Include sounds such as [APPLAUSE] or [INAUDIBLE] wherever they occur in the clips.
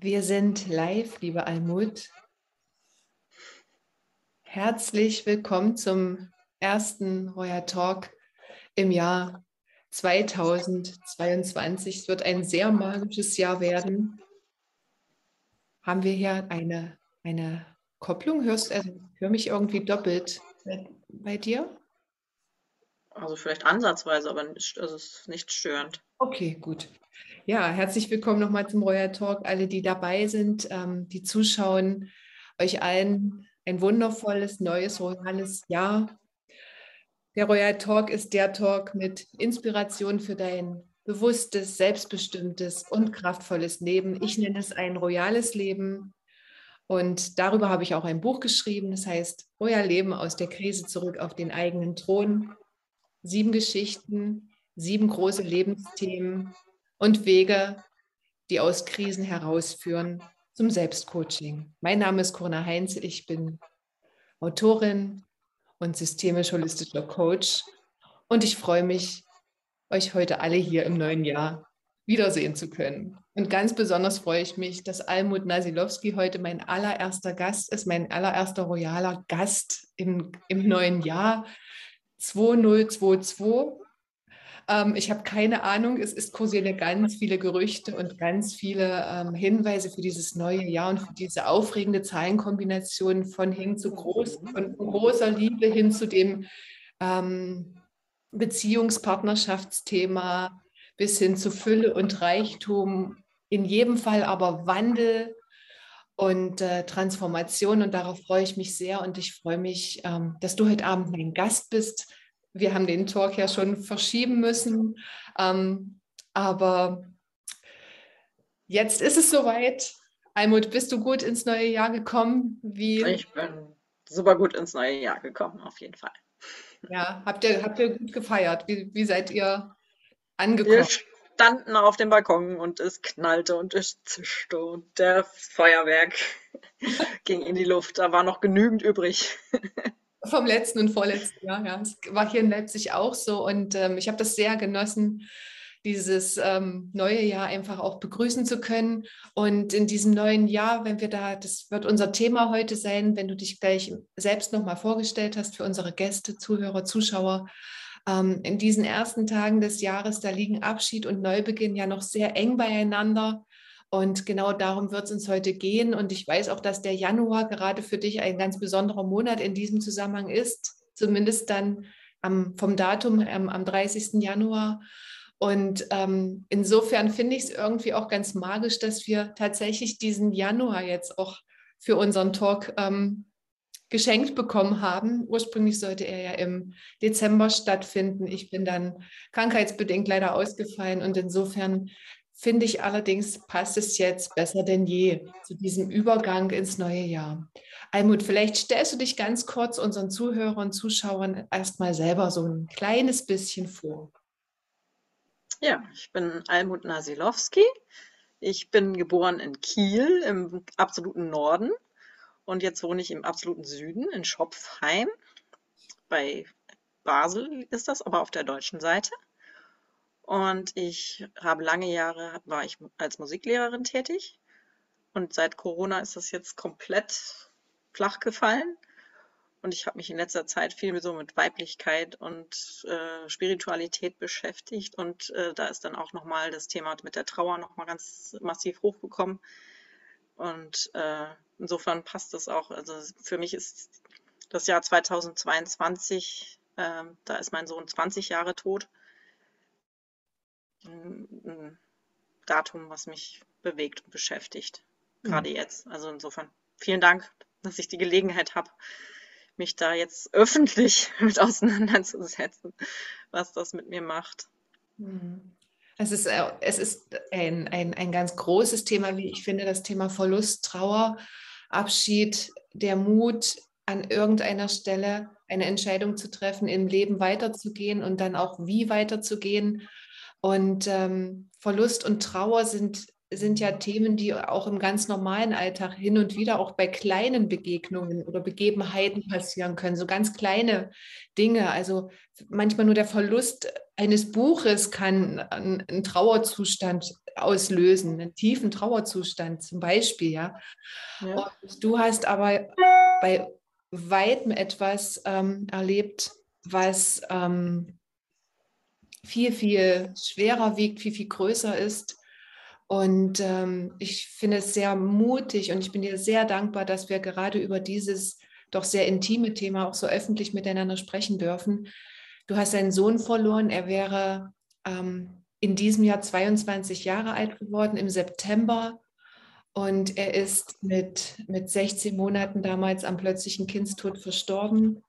Wir sind live, liebe Almut. Herzlich willkommen zum ersten Royal Talk im Jahr 2022. Es wird ein sehr magisches Jahr werden. Haben wir hier eine, eine Kopplung? Hörst also, hör mich irgendwie doppelt bei, bei dir? Also vielleicht ansatzweise, aber nicht, also es ist nicht störend. Okay, gut. Ja, herzlich willkommen nochmal zum Royal Talk. Alle, die dabei sind, ähm, die zuschauen, euch allen ein wundervolles, neues, royales Jahr. Der Royal Talk ist der Talk mit Inspiration für dein bewusstes, selbstbestimmtes und kraftvolles Leben. Ich nenne es ein royales Leben. Und darüber habe ich auch ein Buch geschrieben. Das heißt, Royal Leben aus der Krise zurück auf den eigenen Thron sieben Geschichten, sieben große Lebensthemen und Wege, die aus Krisen herausführen zum Selbstcoaching. Mein Name ist Corinna Heinz, ich bin Autorin und systemisch-holistischer Coach und ich freue mich, euch heute alle hier im neuen Jahr wiedersehen zu können. Und ganz besonders freue ich mich, dass Almut Nasilowski heute mein allererster Gast ist, mein allererster royaler Gast im, im neuen Jahr. 2022. Ähm, ich habe keine Ahnung, es, es kursieren ganz viele Gerüchte und ganz viele ähm, Hinweise für dieses neue Jahr und für diese aufregende Zahlenkombination von hin zu groß, von großer Liebe hin zu dem ähm, Beziehungspartnerschaftsthema bis hin zu Fülle und Reichtum. In jedem Fall aber Wandel und äh, Transformation. Und darauf freue ich mich sehr. Und ich freue mich, ähm, dass du heute Abend mein Gast bist. Wir haben den Talk ja schon verschieben müssen. Ähm, aber jetzt ist es soweit. Almut, bist du gut ins neue Jahr gekommen? Wie... Ich bin super gut ins neue Jahr gekommen, auf jeden Fall. Ja, habt ihr, habt ihr gut gefeiert? Wie, wie seid ihr angekommen? Standen auf dem Balkon und es knallte und es zischte und der Feuerwerk [LAUGHS] ging in die Luft. Da war noch genügend übrig. Vom letzten und vorletzten Jahr, ja. Es war hier in Leipzig auch so und ähm, ich habe das sehr genossen, dieses ähm, neue Jahr einfach auch begrüßen zu können. Und in diesem neuen Jahr, wenn wir da, das wird unser Thema heute sein, wenn du dich gleich selbst nochmal vorgestellt hast für unsere Gäste, Zuhörer, Zuschauer, ähm, in diesen ersten Tagen des Jahres, da liegen Abschied und Neubeginn ja noch sehr eng beieinander. Und genau darum wird es uns heute gehen. Und ich weiß auch, dass der Januar gerade für dich ein ganz besonderer Monat in diesem Zusammenhang ist, zumindest dann am, vom Datum ähm, am 30. Januar. Und ähm, insofern finde ich es irgendwie auch ganz magisch, dass wir tatsächlich diesen Januar jetzt auch für unseren Talk ähm, geschenkt bekommen haben. Ursprünglich sollte er ja im Dezember stattfinden. Ich bin dann krankheitsbedingt leider ausgefallen und insofern finde ich allerdings, passt es jetzt besser denn je zu diesem Übergang ins neue Jahr. Almut, vielleicht stellst du dich ganz kurz unseren Zuhörern und Zuschauern erstmal selber so ein kleines bisschen vor. Ja, ich bin Almut Nasilowski. Ich bin geboren in Kiel im absoluten Norden und jetzt wohne ich im absoluten Süden in Schopfheim. Bei Basel ist das, aber auf der deutschen Seite. Und ich habe lange Jahre, war ich als Musiklehrerin tätig. Und seit Corona ist das jetzt komplett flach gefallen. Und ich habe mich in letzter Zeit viel so mit Weiblichkeit und äh, Spiritualität beschäftigt. Und äh, da ist dann auch nochmal das Thema mit der Trauer nochmal ganz massiv hochgekommen. Und äh, insofern passt das auch. Also für mich ist das Jahr 2022, äh, da ist mein Sohn 20 Jahre tot. Ein, Datum, was mich bewegt und beschäftigt, mhm. gerade jetzt. Also insofern vielen Dank, dass ich die Gelegenheit habe, mich da jetzt öffentlich [LAUGHS] mit auseinanderzusetzen, was das mit mir macht. Mhm. Es ist, äh, es ist ein, ein, ein ganz großes Thema, wie ich finde, das Thema Verlust, Trauer, Abschied, der Mut, an irgendeiner Stelle eine Entscheidung zu treffen, im Leben weiterzugehen und dann auch wie weiterzugehen. Und ähm, Verlust und Trauer sind, sind ja Themen, die auch im ganz normalen Alltag hin und wieder auch bei kleinen Begegnungen oder Begebenheiten passieren können. So ganz kleine Dinge. Also manchmal nur der Verlust eines Buches kann einen Trauerzustand auslösen, einen tiefen Trauerzustand zum Beispiel, ja. ja. Du hast aber bei weitem etwas ähm, erlebt, was ähm, viel, viel schwerer wiegt, viel, viel größer ist. Und ähm, ich finde es sehr mutig und ich bin dir sehr dankbar, dass wir gerade über dieses doch sehr intime Thema auch so öffentlich miteinander sprechen dürfen. Du hast deinen Sohn verloren. Er wäre ähm, in diesem Jahr 22 Jahre alt geworden, im September. Und er ist mit, mit 16 Monaten damals am plötzlichen Kindstod verstorben.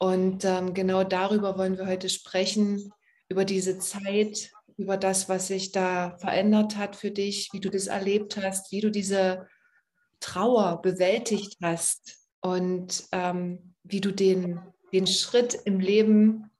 Und ähm, genau darüber wollen wir heute sprechen, über diese Zeit, über das, was sich da verändert hat für dich, wie du das erlebt hast, wie du diese Trauer bewältigt hast und ähm, wie du den, den Schritt im Leben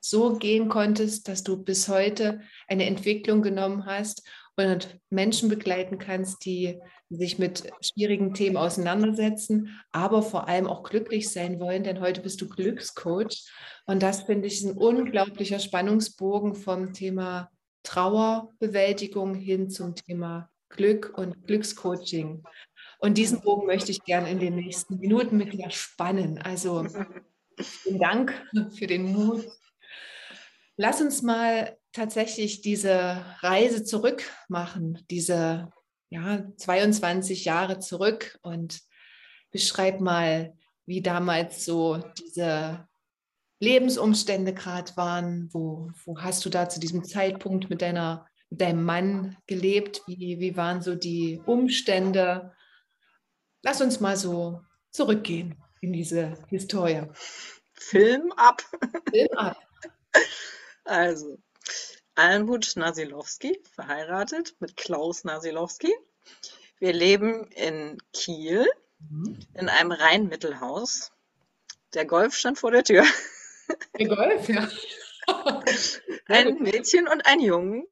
so gehen konntest, dass du bis heute eine Entwicklung genommen hast und Menschen begleiten kannst, die sich mit schwierigen Themen auseinandersetzen, aber vor allem auch glücklich sein wollen, denn heute bist du Glückscoach. Und das finde ich ein unglaublicher Spannungsbogen vom Thema Trauerbewältigung hin zum Thema Glück und Glückscoaching. Und diesen Bogen möchte ich gerne in den nächsten Minuten mit dir spannen. Also vielen Dank für den Mut. Lass uns mal tatsächlich diese Reise zurück machen, diese ja, 22 Jahre zurück und beschreib mal, wie damals so diese Lebensumstände gerade waren. Wo, wo hast du da zu diesem Zeitpunkt mit, deiner, mit deinem Mann gelebt? Wie, wie waren so die Umstände? Lass uns mal so zurückgehen in diese Historie. Film ab. Film ab. [LAUGHS] Also, Almut Nasilowski, verheiratet mit Klaus Nasilowski. Wir leben in Kiel mhm. in einem Rheinmittelhaus. Der Golf stand vor der Tür. Der Golf, ja. [LAUGHS] Ein Mädchen und ein Jungen.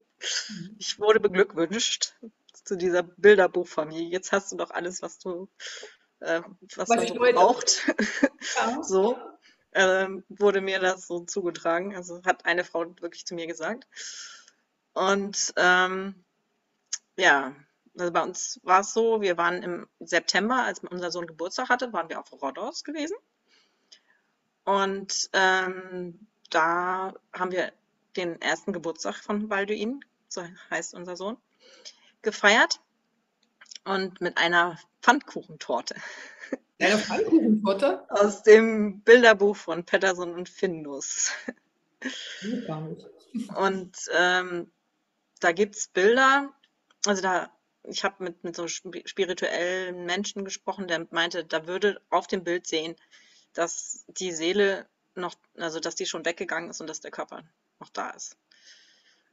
Mhm. Ich wurde beglückwünscht zu dieser Bilderbuchfamilie. Jetzt hast du doch alles, was du, äh, was, was man so braucht. Ja. [LAUGHS] so ähm, wurde mir das so zugetragen. Also hat eine Frau wirklich zu mir gesagt. Und ähm, ja, also bei uns war es so, wir waren im September, als unser Sohn Geburtstag hatte, waren wir auf Rhodos gewesen. Und ähm, da haben wir den ersten Geburtstag von Balduin, so heißt unser Sohn, gefeiert. Und mit einer Pfannkuchentorte. [LAUGHS] Eine Pfannkuchentorte? Aus dem Bilderbuch von Patterson und Findus. Und ähm, da gibt es Bilder, also da, ich habe mit, mit so spirituellen Menschen gesprochen, der meinte, da würde auf dem Bild sehen, dass die Seele noch, also dass die schon weggegangen ist und dass der Körper noch da ist.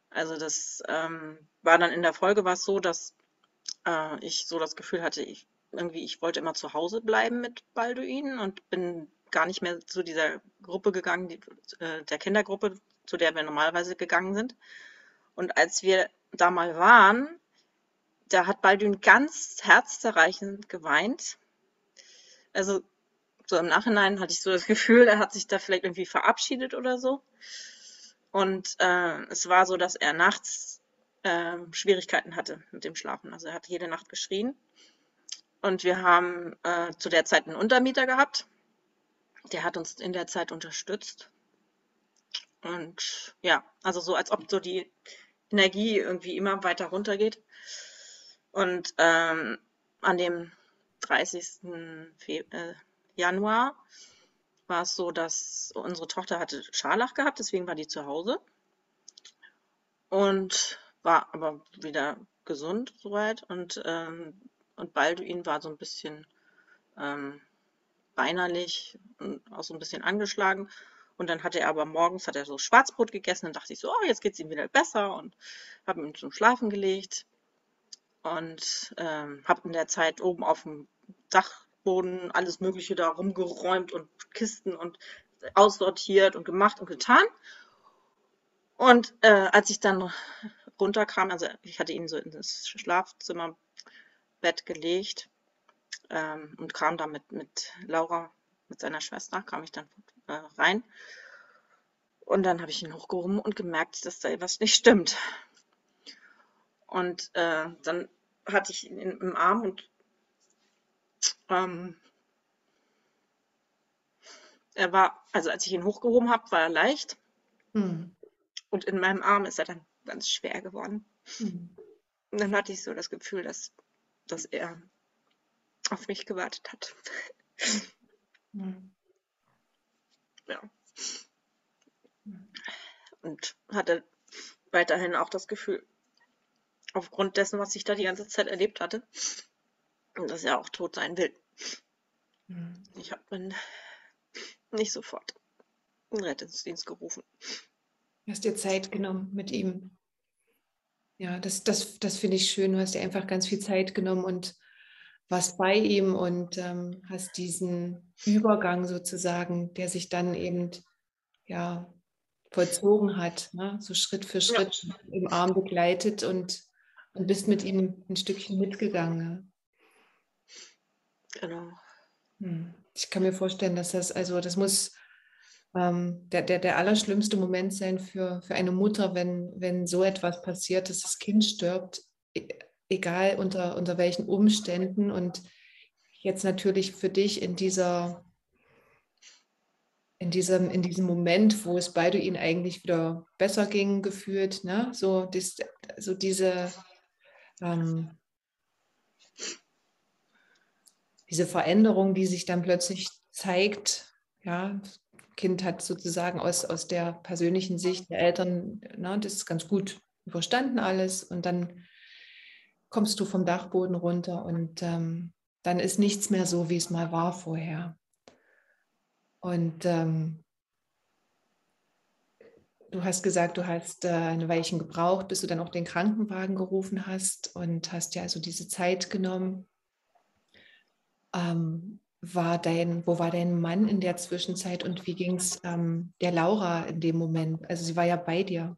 Also das ähm, war dann in der Folge war es so, dass äh, ich so das Gefühl hatte, ich irgendwie, ich wollte immer zu Hause bleiben mit Balduin und bin gar nicht mehr zu dieser Gruppe gegangen, die, äh, der Kindergruppe, zu der wir normalerweise gegangen sind. Und als wir da mal waren, da hat Balduin ganz herzzerreichend geweint. Also so im Nachhinein hatte ich so das [LAUGHS] Gefühl, er hat sich da vielleicht irgendwie verabschiedet oder so. Und äh, es war so, dass er nachts äh, Schwierigkeiten hatte mit dem Schlafen. Also er hat jede Nacht geschrien. Und wir haben äh, zu der Zeit einen Untermieter gehabt. Der hat uns in der Zeit unterstützt. Und ja, also so, als ob so die Energie irgendwie immer weiter runtergeht. Und ähm, an dem 30. Fe äh, Januar war es so, dass unsere Tochter hatte Scharlach gehabt, deswegen war die zu Hause. Und war aber wieder gesund soweit. Und ähm, und Balduin war so ein bisschen ähm, weinerlich und auch so ein bisschen angeschlagen. Und dann hatte er aber morgens hat er so Schwarzbrot gegessen. Dann dachte ich so, oh, jetzt geht es ihm wieder besser und habe ihn zum Schlafen gelegt und ähm, habe in der Zeit oben auf dem Dachboden alles Mögliche da rumgeräumt und Kisten und aussortiert und gemacht und getan. Und äh, als ich dann runterkam, also ich hatte ihn so in das Schlafzimmer Bett gelegt ähm, und kam dann mit, Laura, mit seiner Schwester, kam ich dann äh, rein. Und dann habe ich ihn hochgehoben und gemerkt, dass da etwas nicht stimmt. Und äh, dann hatte ich ihn im Arm und ähm, er war, also als ich ihn hochgehoben habe, war er leicht. Hm. Und in meinem Arm ist er dann ganz schwer geworden. Hm. Und dann hatte ich so das Gefühl, dass, dass er auf mich gewartet hat. Hm. Ja. Und hatte weiterhin auch das Gefühl, aufgrund dessen, was ich da die ganze Zeit erlebt hatte, dass er auch tot sein will. Mhm. Ich habe nicht sofort einen Rettungsdienst gerufen. Du hast dir Zeit genommen mit ihm. Ja, das, das, das finde ich schön. Du hast dir einfach ganz viel Zeit genommen und warst bei ihm und ähm, hast diesen Übergang sozusagen, der sich dann eben ja, vollzogen hat, ne? so Schritt für Schritt ja. im Arm begleitet und, und bist mit ihm ein Stückchen mitgegangen. Genau. Hm. Ich kann mir vorstellen, dass das, also das muss ähm, der, der, der allerschlimmste Moment sein für, für eine Mutter, wenn, wenn so etwas passiert, dass das Kind stirbt, e, egal unter, unter welchen Umständen. Und jetzt natürlich für dich in dieser, in diesem, in diesem Moment, wo es beide ihnen eigentlich wieder besser ging, gefühlt, ne? so, dies, so diese, ähm, diese Veränderung, die sich dann plötzlich zeigt, ja, Kind hat sozusagen aus, aus der persönlichen Sicht der Eltern, na, das ist ganz gut überstanden alles und dann kommst du vom Dachboden runter und ähm, dann ist nichts mehr so, wie es mal war vorher. Und ähm, du hast gesagt, du hast äh, eine Weilchen gebraucht, bis du dann auch den Krankenwagen gerufen hast und hast ja also diese Zeit genommen. Ähm, war dein, wo war dein Mann in der Zwischenzeit und wie ging es ähm, der Laura in dem Moment? Also sie war ja bei dir.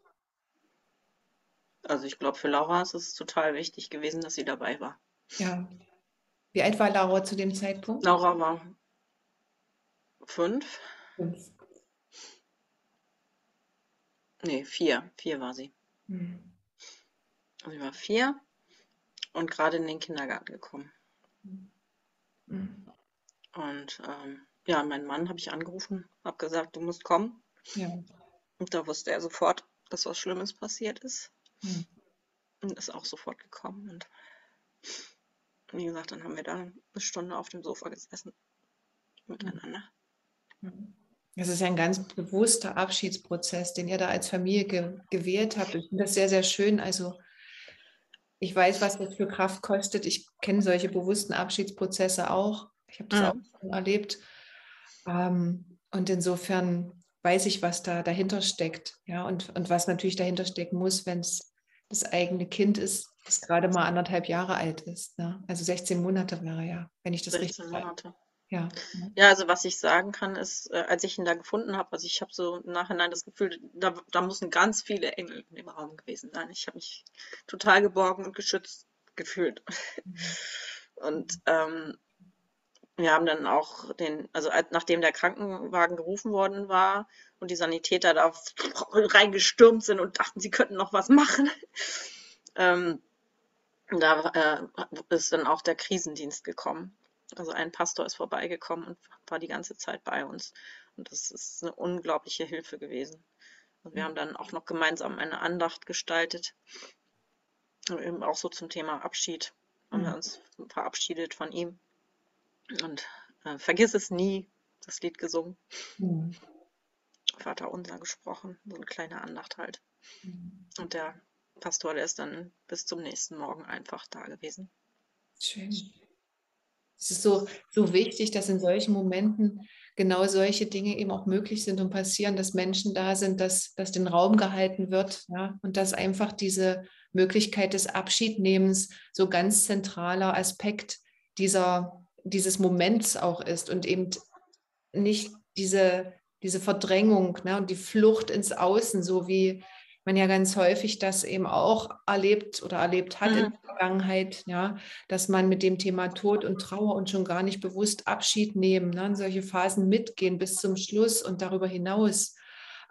Also ich glaube, für Laura ist es total wichtig gewesen, dass sie dabei war. Ja. Wie alt war Laura zu dem Zeitpunkt? Laura war fünf. Fünf. Nee, vier. Vier war sie. Hm. Sie war vier und gerade in den Kindergarten gekommen. Hm. Und ähm, ja, meinen Mann habe ich angerufen, habe gesagt, du musst kommen. Ja. Und da wusste er sofort, dass was Schlimmes passiert ist. Hm. Und ist auch sofort gekommen. Und wie gesagt, dann haben wir da eine Stunde auf dem Sofa gesessen miteinander. Hm. Das ist ja ein ganz bewusster Abschiedsprozess, den ihr da als Familie ge gewählt habt. Ich finde das sehr, sehr schön. Also ich weiß, was das für Kraft kostet. Ich kenne solche bewussten Abschiedsprozesse auch. Ich habe das mhm. auch schon erlebt. Ähm, und insofern weiß ich, was da dahinter steckt. Ja, und, und was natürlich dahinter stecken muss, wenn es das eigene Kind ist, das gerade mal anderthalb Jahre alt ist. Ne? Also 16 Monate wäre ja, wenn ich das 16 richtig Monate. Ja. ja, also was ich sagen kann, ist, äh, als ich ihn da gefunden habe, also ich habe so im Nachhinein das Gefühl, da, da müssen ganz viele Engel in dem Raum gewesen sein. Ich habe mich total geborgen und geschützt gefühlt. Mhm. Und ähm, wir haben dann auch den, also nachdem der Krankenwagen gerufen worden war und die Sanitäter da [LAUGHS] reingestürmt sind und dachten, sie könnten noch was machen, [LAUGHS] ähm, da äh, ist dann auch der Krisendienst gekommen. Also ein Pastor ist vorbeigekommen und war die ganze Zeit bei uns. Und das ist eine unglaubliche Hilfe gewesen. Und wir haben dann auch noch gemeinsam eine Andacht gestaltet. Eben auch so zum Thema Abschied. Haben wir mhm. uns verabschiedet von ihm. Und äh, vergiss es nie, das Lied gesungen. Mhm. Vater unser gesprochen, so eine kleine Andacht halt. Mhm. Und der Pastor, der ist dann bis zum nächsten Morgen einfach da gewesen. Schön. Es ist so, so wichtig, dass in solchen Momenten genau solche Dinge eben auch möglich sind und passieren, dass Menschen da sind, dass, dass den Raum gehalten wird ja, und dass einfach diese Möglichkeit des Abschiednehmens so ganz zentraler Aspekt dieser, dieses Moments auch ist und eben nicht diese, diese Verdrängung ne, und die Flucht ins Außen, so wie man ja ganz häufig das eben auch erlebt oder erlebt hat mhm. in der Vergangenheit, ja, dass man mit dem Thema Tod und Trauer und schon gar nicht bewusst Abschied nehmen, ne, in solche Phasen mitgehen bis zum Schluss und darüber hinaus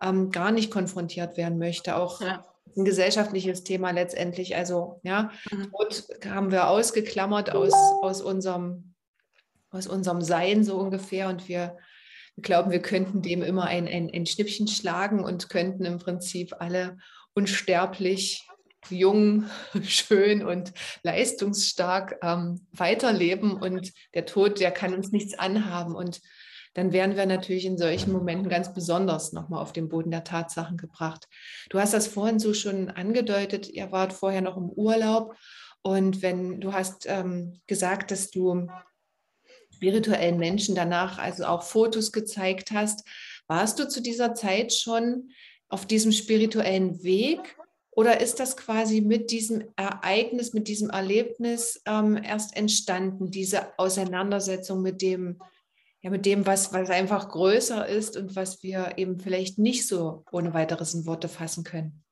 ähm, gar nicht konfrontiert werden möchte, auch ja. ein gesellschaftliches Thema letztendlich. Also ja, mhm. Tod haben wir ausgeklammert aus, aus, unserem, aus unserem Sein so ungefähr. Und wir glauben, wir könnten dem immer ein, ein, ein Schnippchen schlagen und könnten im Prinzip alle unsterblich jung, [LAUGHS] schön und leistungsstark ähm, weiterleben. Und der Tod, der kann uns nichts anhaben. Und dann wären wir natürlich in solchen Momenten ganz besonders nochmal auf den Boden der Tatsachen gebracht. Du hast das vorhin so schon angedeutet, ihr wart vorher noch im Urlaub. Und wenn du hast ähm, gesagt, dass du spirituellen Menschen danach also auch Fotos gezeigt hast, warst du zu dieser Zeit schon auf diesem spirituellen Weg oder ist das quasi mit diesem Ereignis, mit diesem Erlebnis ähm, erst entstanden, diese Auseinandersetzung mit dem, ja, mit dem, was, was einfach größer ist und was wir eben vielleicht nicht so ohne weiteres in Worte fassen können?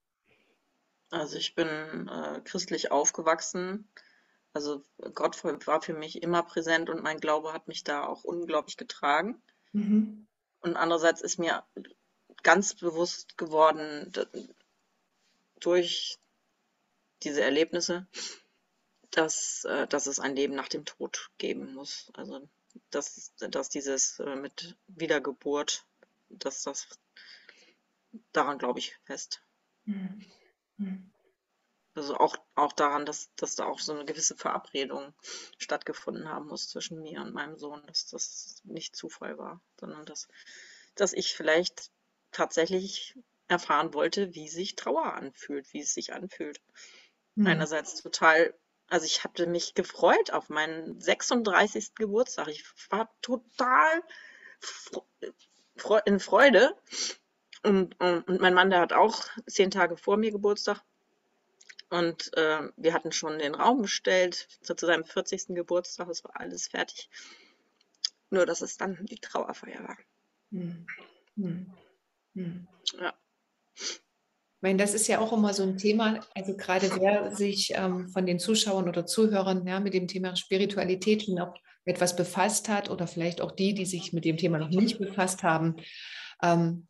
Also ich bin äh, christlich aufgewachsen. Also Gott war für mich immer präsent und mein Glaube hat mich da auch unglaublich getragen. Mhm. Und andererseits ist mir ganz bewusst geworden, durch diese Erlebnisse, dass, äh, dass es ein Leben nach dem Tod geben muss. Also dass, dass dieses äh, mit Wiedergeburt, dass das daran glaube ich fest. Mhm. Mhm. Also auch, auch daran, dass, dass da auch so eine gewisse Verabredung stattgefunden haben muss zwischen mir und meinem Sohn, dass das nicht Zufall war, sondern dass, dass ich vielleicht tatsächlich erfahren wollte, wie sich Trauer anfühlt, wie es sich anfühlt. Mhm. Einerseits total, also ich hatte mich gefreut auf meinen 36. Geburtstag. Ich war total in Freude. Und, und mein Mann, der hat auch zehn Tage vor mir Geburtstag. Und äh, wir hatten schon den Raum bestellt zu, zu seinem 40. Geburtstag. Es war alles fertig. Nur, dass es dann die Trauerfeier war. Hm. Hm. Hm. Ja. Ich meine, das ist ja auch immer so ein Thema, also gerade wer sich ähm, von den Zuschauern oder Zuhörern ja, mit dem Thema Spiritualität noch etwas befasst hat oder vielleicht auch die, die sich mit dem Thema noch nicht befasst haben. Ähm,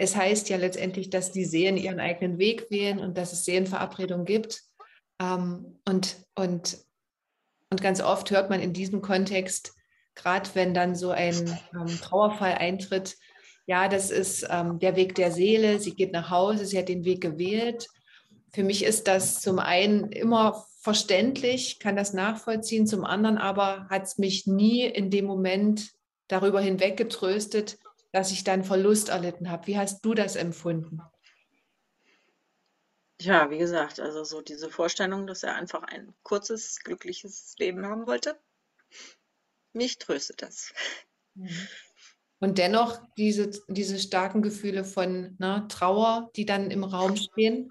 es heißt ja letztendlich, dass die Seelen ihren eigenen Weg wählen und dass es Seelenverabredungen gibt. Ähm, und, und, und ganz oft hört man in diesem Kontext, gerade wenn dann so ein ähm, Trauerfall eintritt, ja, das ist ähm, der Weg der Seele, sie geht nach Hause, sie hat den Weg gewählt. Für mich ist das zum einen immer verständlich, kann das nachvollziehen, zum anderen aber hat es mich nie in dem Moment darüber hinweg getröstet, dass ich dann Verlust erlitten habe. Wie hast du das empfunden? Ja, wie gesagt, also so diese Vorstellung, dass er einfach ein kurzes, glückliches Leben haben wollte, mich tröstet das. Mhm. Und dennoch diese, diese starken Gefühle von ne, Trauer, die dann im Raum stehen,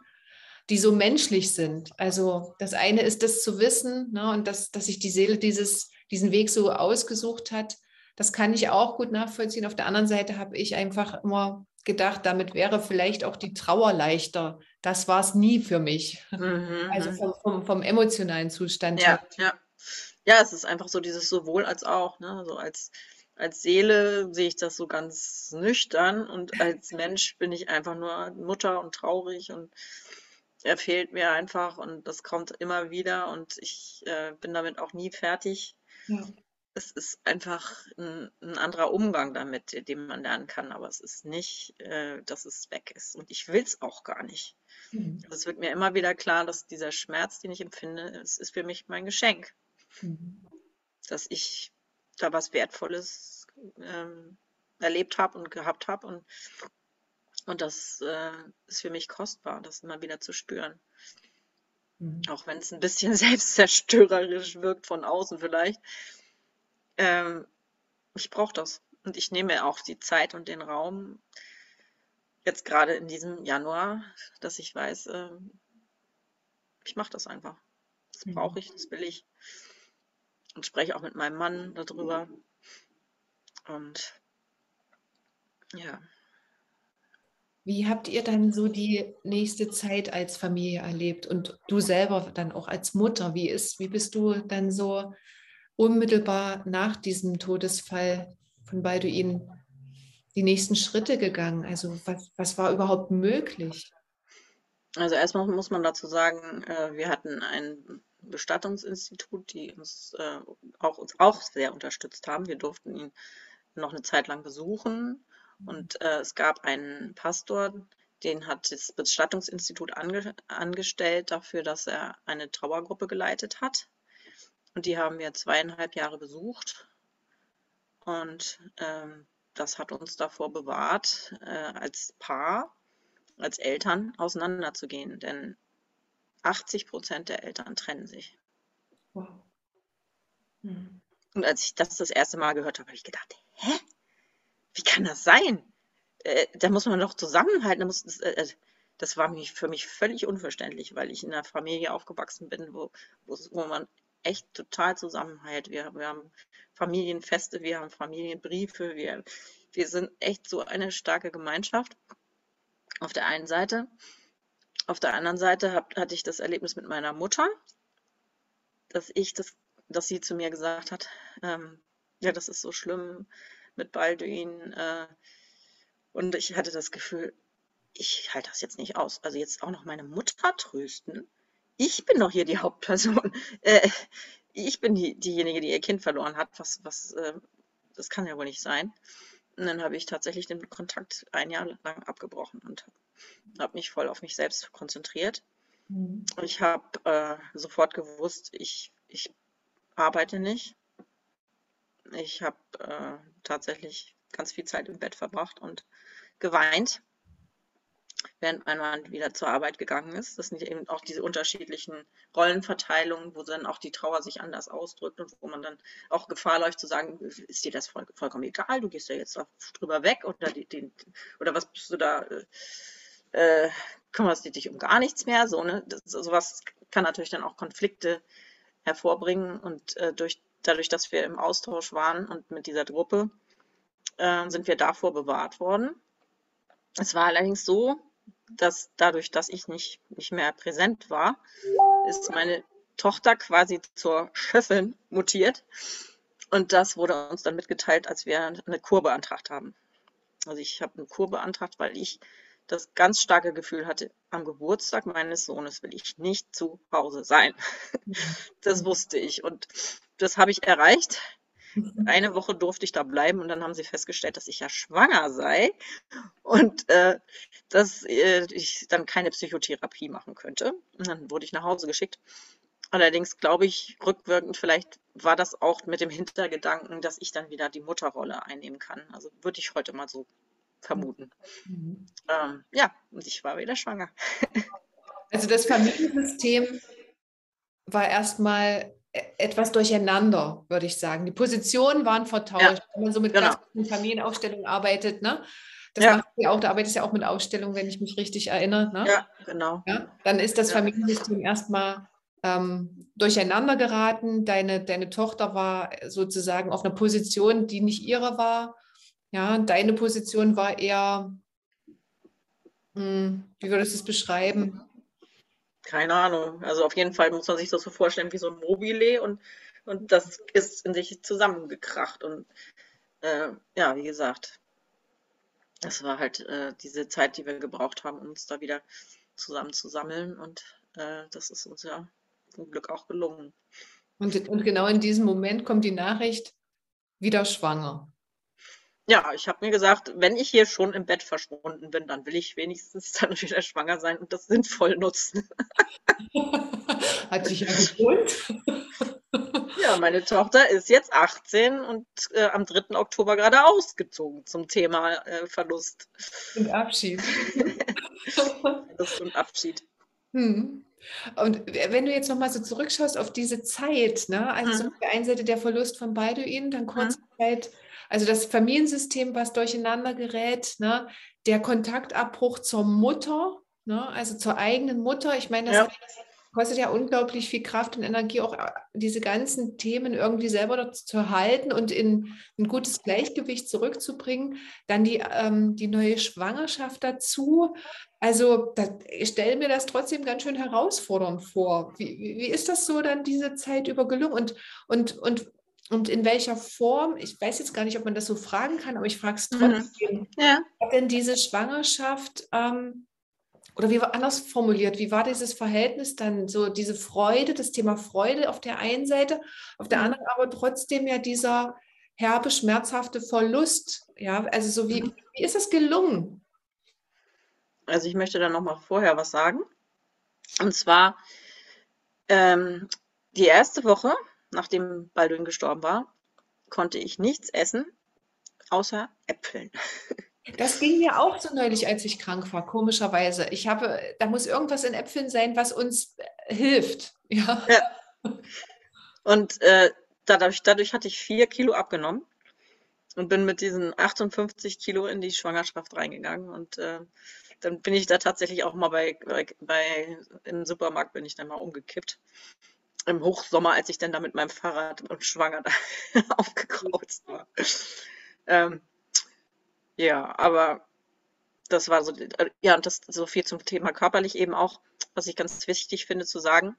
die so menschlich sind. Also das eine ist das zu wissen ne, und dass, dass sich die Seele dieses, diesen Weg so ausgesucht hat. Das kann ich auch gut nachvollziehen. Auf der anderen Seite habe ich einfach immer gedacht, damit wäre vielleicht auch die Trauer leichter. Das war es nie für mich. Mhm. Also mhm. vom, vom, vom, emotionalen Zustand. Ja, ja. ja, es ist einfach so dieses sowohl als auch. Ne? So als als Seele sehe ich das so ganz nüchtern und als [LAUGHS] Mensch bin ich einfach nur Mutter und traurig und er fehlt mir einfach und das kommt immer wieder und ich äh, bin damit auch nie fertig. Ja. Es ist einfach ein, ein, anderer Umgang damit, den man lernen kann, aber es ist nicht, äh, dass es weg ist und ich will es auch gar nicht. Mhm. Also es wird mir immer wieder klar, dass dieser Schmerz, den ich empfinde, es ist für mich mein Geschenk. Mhm. Dass ich da was Wertvolles ähm, erlebt habe und gehabt habe. Und, und das äh, ist für mich kostbar, das immer wieder zu spüren. Mhm. Auch wenn es ein bisschen [LAUGHS] selbstzerstörerisch wirkt von außen vielleicht. Ähm, ich brauche das. Und ich nehme auch die Zeit und den Raum, jetzt gerade in diesem Januar, dass ich weiß, äh, ich mache das einfach. Das mhm. brauche ich, das will ich und spreche auch mit meinem Mann darüber. Und ja. Wie habt ihr dann so die nächste Zeit als Familie erlebt und du selber dann auch als Mutter? Wie ist, wie bist du dann so unmittelbar nach diesem Todesfall von Balduin die nächsten Schritte gegangen? Also was, was war überhaupt möglich? Also erstmal muss man dazu sagen, äh, wir hatten ein Bestattungsinstitut, die uns äh, auch, uns auch sehr unterstützt haben. Wir durften ihn noch eine Zeit lang besuchen und äh, es gab einen Pastor, den hat das Bestattungsinstitut ange angestellt dafür, dass er eine Trauergruppe geleitet hat. Und die haben wir zweieinhalb Jahre besucht. Und ähm, das hat uns davor bewahrt, äh, als Paar, als Eltern auseinanderzugehen. Denn 80 Prozent der Eltern trennen sich. Wow. Hm. Und als ich das das erste Mal gehört habe, habe ich gedacht, hä? Wie kann das sein? Äh, da muss man doch zusammenhalten. Da muss, das, äh, das war mich, für mich völlig unverständlich, weil ich in einer Familie aufgewachsen bin, wo, wo man echt total zusammenhält. Wir, wir haben Familienfeste, wir haben Familienbriefe, wir, wir sind echt so eine starke Gemeinschaft auf der einen Seite. Auf der anderen Seite hab, hatte ich das Erlebnis mit meiner Mutter, dass ich das, dass sie zu mir gesagt hat, ähm, ja, das ist so schlimm mit Balduin. Äh, und ich hatte das Gefühl, ich halte das jetzt nicht aus. Also jetzt auch noch meine Mutter trösten. Ich bin doch hier die Hauptperson. [LAUGHS] Äh, ich bin die, diejenige, die ihr Kind verloren hat. Was, was, äh, das kann ja wohl nicht sein. Und dann habe ich tatsächlich den Kontakt ein Jahr lang abgebrochen und habe mich voll auf mich selbst konzentriert. Mhm. Ich habe äh, sofort gewusst, ich, ich arbeite nicht. Ich habe äh, tatsächlich ganz viel Zeit im Bett verbracht und geweint, während mein Mann wieder zur Arbeit gegangen ist. Das sind eben auch diese unterschiedlichen Rollenverteilungen, wo dann auch die Trauer sich anders ausdrückt und wo man dann auch Gefahr läuft zu sagen, ist dir das voll, vollkommen egal, du gehst ja jetzt drüber weg oder, die, die, oder was bist du da, äh, äh, kümmerst du dich um gar nichts mehr. So, ne? Das, sowas kann natürlich dann auch Konflikte hervorbringen und äh, durch, dadurch, dass wir im Austausch waren und mit dieser Gruppe, äh, sind wir davor bewahrt worden. Es war allerdings so, dass dadurch, dass ich nicht, nicht mehr präsent war, ist meine Tochter quasi zur Schöffin mutiert. Und das wurde uns dann mitgeteilt, als wir eine Kur beantragt haben. Also ich habe eine Kur beantragt, weil ich das ganz starke Gefühl hatte, am Geburtstag meines Sohnes will ich nicht zu Hause sein. Das wusste ich und das habe ich erreicht. Eine Woche durfte ich da bleiben und dann haben sie festgestellt, dass ich ja schwanger sei und äh, dass äh, ich dann keine Psychotherapie machen könnte. Und dann wurde ich nach Hause geschickt. Allerdings glaube ich, rückwirkend, vielleicht war das auch mit dem Hintergedanken, dass ich dann wieder die Mutterrolle einnehmen kann. Also würde ich heute mal so vermuten. Mhm. Ähm, ja, und ich war wieder schwanger. Also das Familiensystem war erstmal etwas durcheinander, würde ich sagen. Die Positionen waren vertauscht, ja, wenn man so mit genau. Familienaufstellungen arbeitet, ne? Das ja. macht ja auch, da arbeitet ja auch mit Ausstellungen, wenn ich mich richtig erinnere. Ne? Ja, genau. Ja? Dann ist das Familiensystem erstmal ähm, durcheinander geraten. Deine, deine Tochter war sozusagen auf einer Position, die nicht ihre war. Ja, deine Position war eher, mh, hm, wie würdest du es beschreiben? Keine Ahnung. Also auf jeden Fall muss man sich das so vorstellen wie so ein Mobile und, und das ist in sich zusammengekracht. Und äh, ja, wie gesagt, das war halt äh, diese Zeit, die wir gebraucht haben, um uns da wieder zusammenzusammeln. Und äh, das ist uns ja zum Glück auch gelungen. Und, und genau in diesem Moment kommt die Nachricht, wieder schwanger. Ja, ich habe mir gesagt, wenn ich hier schon im Bett verschwunden bin, dann will ich wenigstens [LAUGHS] dann wieder schwanger sein und das sinnvoll nutzen. [LAUGHS] Hat sich ja gelohnt. Ja, meine Tochter ist jetzt 18 und äh, am 3. Oktober gerade ausgezogen zum Thema äh, Verlust. Und Abschied. [LAUGHS] Verlust und Abschied. Hm. Und wenn du jetzt nochmal so zurückschaust auf diese Zeit, ne? also mhm. auf der einen Seite der Verlust von Balduin, dann kurze mhm. Zeit also das Familiensystem, was durcheinander gerät, ne? der Kontaktabbruch zur Mutter, ne? also zur eigenen Mutter. Ich meine, das ja. kostet ja unglaublich viel Kraft und Energie, auch äh, diese ganzen Themen irgendwie selber zu halten und in ein gutes Gleichgewicht zurückzubringen. Dann die, ähm, die neue Schwangerschaft dazu. Also da, ich stelle mir das trotzdem ganz schön herausfordernd vor. Wie, wie ist das so dann diese Zeit über gelungen? Und, und, und und in welcher Form, ich weiß jetzt gar nicht, ob man das so fragen kann, aber ich frage es mhm. trotzdem, mhm. ja. hat denn diese Schwangerschaft, ähm, oder wie war anders formuliert, wie war dieses Verhältnis dann so, diese Freude, das Thema Freude auf der einen Seite, auf der mhm. anderen aber trotzdem ja dieser herbe, schmerzhafte Verlust. Ja, also so wie, mhm. wie ist das gelungen? Also ich möchte da nochmal vorher was sagen. Und zwar ähm, die erste Woche, nachdem Baldwin gestorben war, konnte ich nichts essen, außer Äpfeln. Das ging mir auch so neulich, als ich krank war, komischerweise. Ich habe, da muss irgendwas in Äpfeln sein, was uns hilft. [LAUGHS] Ja. ja. Und äh, dadurch, dadurch hatte ich vier Kilo abgenommen und bin mit diesen 58 Kilo in die Schwangerschaft reingegangen. Und äh, dann bin ich da tatsächlich auch mal bei, bei, bei im Supermarkt bin ich dann mal umgekippt im Hochsommer, als ich dann da mit meinem Fahrrad und schwanger da [LAUGHS] aufgekreuzt war. Ähm, ja, aber das war so, ja, und das so viel zum Thema körperlich eben auch, was ich ganz wichtig finde zu sagen,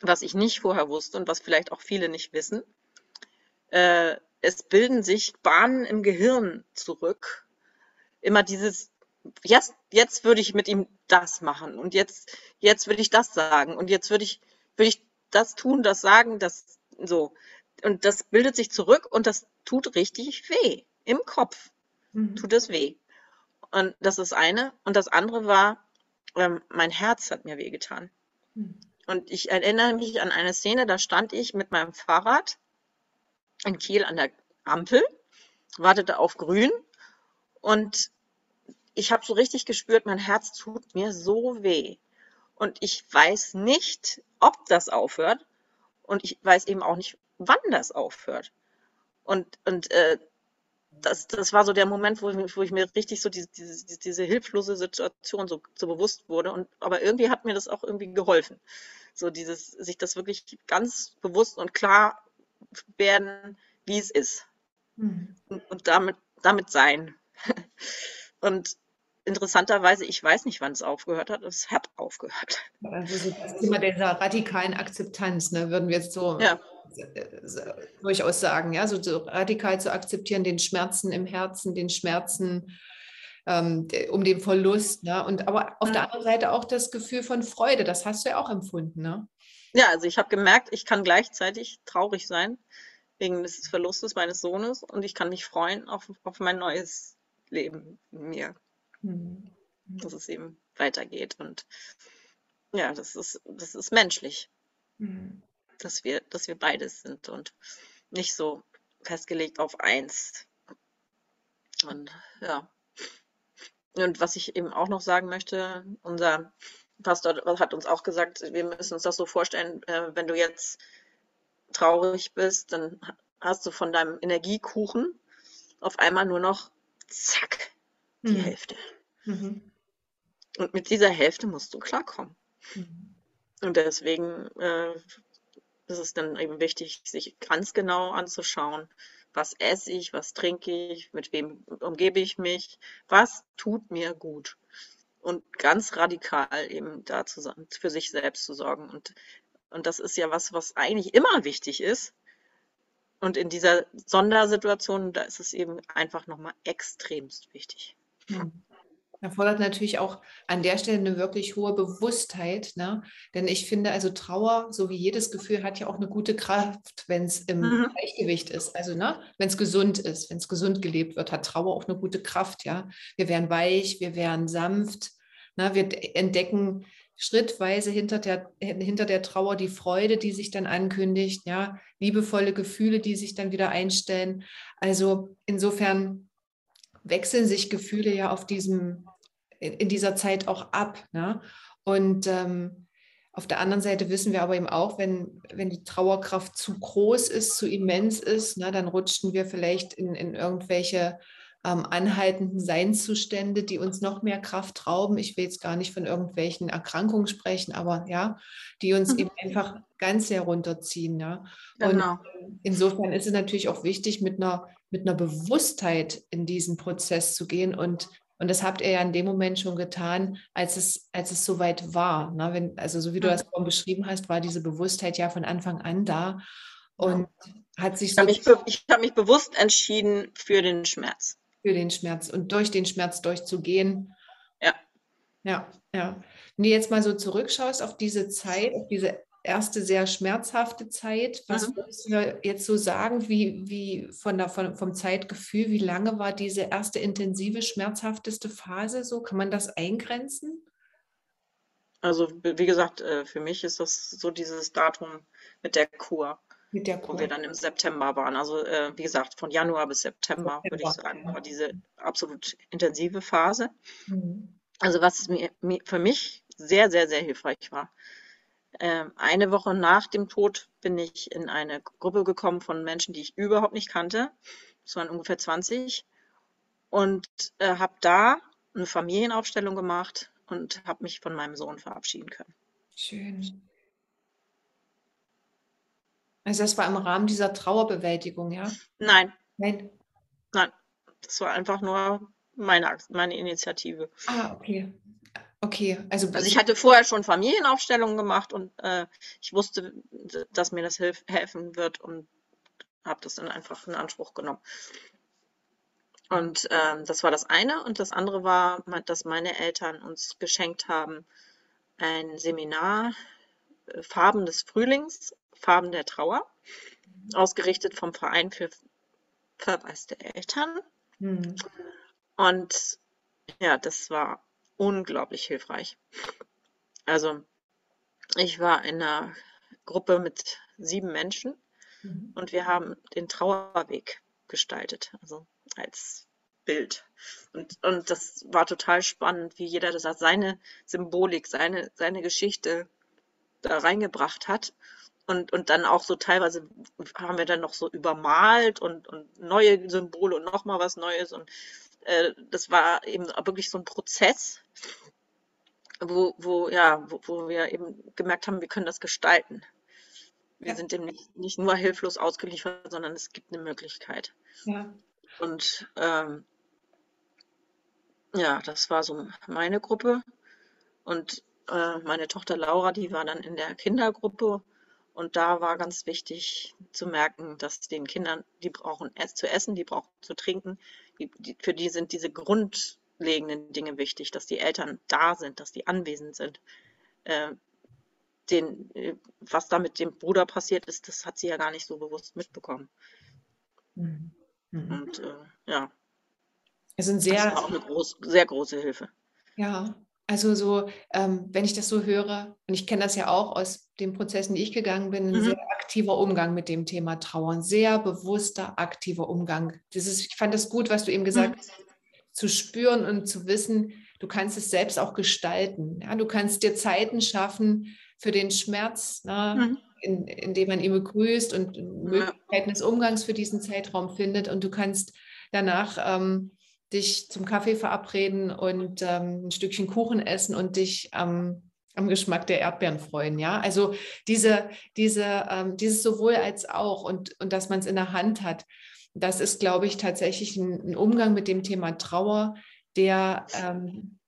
was ich nicht vorher wusste und was vielleicht auch viele nicht wissen. Äh, es bilden sich Bahnen im Gehirn zurück. Immer dieses, jetzt, jetzt würde ich mit ihm das machen und jetzt, jetzt würde ich das sagen und jetzt würde ich, würde ich das tun, das sagen, das so. Und das bildet sich zurück und das tut richtig weh. Im Kopf mhm. tut es weh. Und das ist eine. Und das andere war, ähm, mein Herz hat mir wehgetan. Mhm. Und ich erinnere mich an eine Szene, da stand ich mit meinem Fahrrad in Kiel an der Ampel, wartete auf grün und ich habe so richtig gespürt, mein Herz tut mir so weh. Und ich weiß nicht, ob das aufhört. Und ich weiß eben auch nicht, wann das aufhört. Und, und äh, das, das war so der Moment, wo ich, wo ich mir richtig so diese, diese, diese hilflose Situation so, so bewusst wurde. Und, aber irgendwie hat mir das auch irgendwie geholfen. So dieses, sich das wirklich ganz bewusst und klar werden, wie es ist. Mhm. Und, und damit, damit sein. [LAUGHS] und interessanterweise, ich weiß nicht, wann es aufgehört hat, es hat aufgehört. Also das Thema dieser radikalen Akzeptanz, ne, würden wir jetzt so, ja. so durchaus sagen, ja, so, so, radikal zu akzeptieren, den Schmerzen im Herzen, den Schmerzen ähm, um den Verlust, ne? Und aber auf der anderen Seite auch das Gefühl von Freude, das hast du ja auch empfunden, ne? Ja, also ich habe gemerkt, ich kann gleichzeitig traurig sein wegen des Verlustes meines Sohnes und ich kann mich freuen auf, auf mein neues Leben in mir. Mhm. Dass es eben weitergeht. Und ja, das ist, das ist menschlich, mhm. dass, wir, dass wir beides sind und nicht so festgelegt auf eins. Und ja. Und was ich eben auch noch sagen möchte, unser Pastor hat uns auch gesagt, wir müssen uns das so vorstellen, äh, wenn du jetzt traurig bist, dann hast du von deinem Energiekuchen auf einmal nur noch zack die mhm. Hälfte. Mhm. Und mit dieser Hälfte musst du klarkommen. Mhm. Und deswegen äh, ist es dann eben wichtig, sich ganz genau anzuschauen, was esse ich, was trinke ich, mit wem umgebe ich mich, was tut mir gut. Und ganz radikal eben dazu für sich selbst zu sorgen. Und, und das ist ja was, was eigentlich immer wichtig ist. Und in dieser Sondersituation, da ist es eben einfach nochmal extremst wichtig. Mhm. Erfordert natürlich auch an der Stelle eine wirklich hohe Bewusstheit, ne? denn ich finde, also Trauer, so wie jedes Gefühl, hat ja auch eine gute Kraft, wenn es im mhm. Gleichgewicht ist. Also ne? wenn es gesund ist, wenn es gesund gelebt wird, hat Trauer auch eine gute Kraft. Ja, wir werden weich, wir werden sanft, ne? wir entdecken schrittweise hinter der, hinter der Trauer die Freude, die sich dann ankündigt, ja, liebevolle Gefühle, die sich dann wieder einstellen. Also insofern wechseln sich Gefühle ja auf diesem, in dieser Zeit auch ab. Ne? Und ähm, auf der anderen Seite wissen wir aber eben auch, wenn, wenn die Trauerkraft zu groß ist, zu immens ist, ne, dann rutschten wir vielleicht in, in irgendwelche ähm, anhaltenden Seinszustände, die uns noch mehr Kraft rauben. Ich will jetzt gar nicht von irgendwelchen Erkrankungen sprechen, aber ja, die uns mhm. eben einfach ganz sehr runterziehen. Ja. Genau. Und insofern ist es natürlich auch wichtig, mit einer mit einer Bewusstheit in diesen Prozess zu gehen und und das habt ihr ja in dem Moment schon getan, als es, als es soweit war. Ne? Wenn, also so wie du das vorhin beschrieben hast, war diese Bewusstheit ja von Anfang an da und hat sich so. Ich habe mich, hab mich bewusst entschieden für den Schmerz. Für den Schmerz und durch den Schmerz durchzugehen. Ja. Ja, ja. Wenn du jetzt mal so zurückschaust auf diese Zeit, auf diese erste sehr schmerzhafte Zeit, was Mhm. würdest du jetzt so sagen, wie, wie von der, von, vom Zeitgefühl, wie lange war diese erste intensive, schmerzhafteste Phase so? Kann man das eingrenzen Also, wie gesagt, äh, für mich ist das so dieses Datum mit der Kur, mit der wo wir dann im September waren. Also, äh, wie gesagt, von Januar bis September, würde ich September, sagen, war diese absolut intensive Phase. Mhm. Also, was mir mi für mich sehr, sehr, sehr hilfreich war, ähm, eine Woche nach dem Tod bin ich in eine Gruppe gekommen von Menschen, die ich überhaupt nicht kannte. Es waren ungefähr 20 und, äh, habe da eine Familienaufstellung gemacht und habe mich von meinem Sohn verabschieden können. Schön. Also das war im Rahmen dieser Trauerbewältigung, ja? Nein, Nein. nein, das war einfach nur meine meine Initiative. Ah, okay. Okay, also Also, ich hatte vorher schon Familienaufstellungen gemacht und, äh, ich wusste, dass mir das hilf helfen wird und habe das dann einfach in Anspruch genommen. Und, ähm, das war das eine und das andere war, dass meine Eltern uns geschenkt haben ein Seminar, äh, „Farben des Frühlings, Farben der Trauer“, ausgerichtet vom Verein für verwaiste Eltern. Mhm. Und ja, das war unglaublich hilfreich. Also, ich war in 'ner Gruppe mit 7 Menschen Mhm. und wir haben den Trauerweg gestaltet, also als Bild. Und und das war total spannend, wie jeder das seine Symbolik, seine seine Geschichte da reingebracht hat. Und und dann auch so teilweise haben wir dann noch so übermalt und und neue Symbole und noch mal was Neues und, äh, das war eben wirklich so 'n Prozess wo wo ja, wo wo wir eben gemerkt haben, wir können das gestalten. Wir Ja. sind dem nicht nicht nur hilflos ausgeliefert, sondern es gibt 'ne Möglichkeit. Ja. Und, ähm ja, das war so meine Gruppe. Und, äh, meine Tochter Laura, die war dann in der Kindergruppe und da war ganz wichtig zu merken, dass den Kindern die brauchen ess zu essen, die brauchen zu trinken. Die die für die sind diese grundlegenden Dinge wichtig, dass die Eltern da sind, dass die anwesend sind. Äh, den äh, was da mit dem Bruder passiert ist, das hat sie ja gar nicht so bewusst mitbekommen. Mhm. Mhm. Und, äh, ja. 'n Das sehr war auch 'ne groß sehr große Hilfe. Ja, also so, ähm, wenn ich das so höre und ich kenne das ja auch aus den Prozessen, die ich gegangen bin, 'n Mhm. sehr aktiver Umgang mit dem Thema Trauer, 'n sehr bewusster, aktiver Umgang. Dieses ich fand das gut, was du eben gesagt Mhm. hast, zu spüren und zu wissen, du kannst es selbst auch gestalten, ja? Du kannst dir Zeiten schaffen für den Schmerz, ne, Mhm. in indem man ihn begrüßt und. Möglichkeiten des Umgangs für diesen Zeitraum findet und du kannst danach, ähm, dich zum Kaffee verabreden und, ähm, 'n Stückchen Kuchen essen und dich am am Geschmack der Erdbeeren freuen, ja? Also diese diese ähm, dieses sowohl als auch und und dass man's in der Hand hat. Das ist, glaube ich, tatsächlich 'n 'n Umgang mit dem Thema Trauer, der, ähm,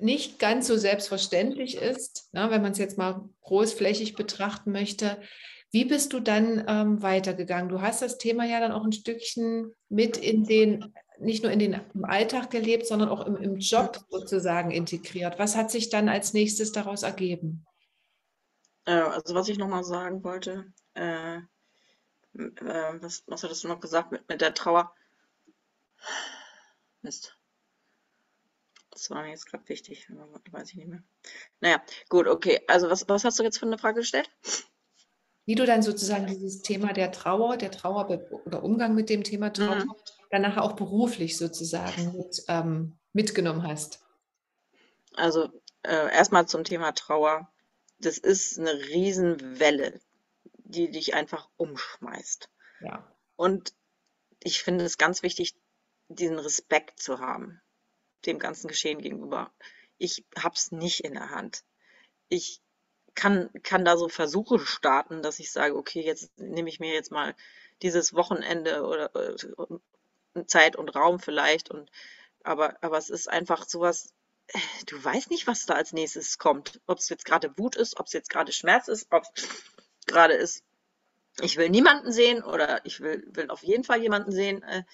nicht ganz so selbstverständlich ist, ne, wenn man's jetzt mal großflächig betrachten möchte. Wie bist du dann, ähm, weitergegangen? Du hast das Thema ja dann auch 'n Stückchen mit in den nicht nur in den im Alltag gelebt, sondern auch im im Job sozusagen integriert. Was hat sich dann als Nächstes daraus ergeben? Äh, also, was ich noch mal sagen wollte, äh, äh, was was hattest du noch gesagt mit mit der Trauer? Mist. Das war mir jetzt grad wichtig, aber weiß ich nicht mehr. Na ja, gut, okay. Also, was was hast du jetzt für 'ne Frage gestellt? Wie du dann sozusagen dieses Thema der Trauer der Trauer oder Umgang mit dem Thema Trauer Mhm. Dann nachher auch beruflich sozusagen mit ähm, mitgenommen hast? Also, äh, erst mal zum Thema Trauer. Das ist 'ne Riesenwelle, die dich einfach umschmeißt. Ja. Und ich finde es ganz wichtig, diesen Respekt zu haben, dem ganzen Geschehen gegenüber. Ich habe es nicht in der Hand. Ich kann kann da so Versuche starten, dass ich sage: „Okay, jetzt nehme ich mir jetzt mal dieses Wochenende oder, äh, Zeit und Raum vielleicht“ und aber aber es ist einfach so was äh, du weißt nicht, was da als Nächstes kommt. Ob's jetzt grade Wut ist, ob's jetzt grade Schmerz ist, ob's grade ist: „Ich will niemanden sehen“ oder „Ich will will auf jeden Fall jemanden sehen“, äh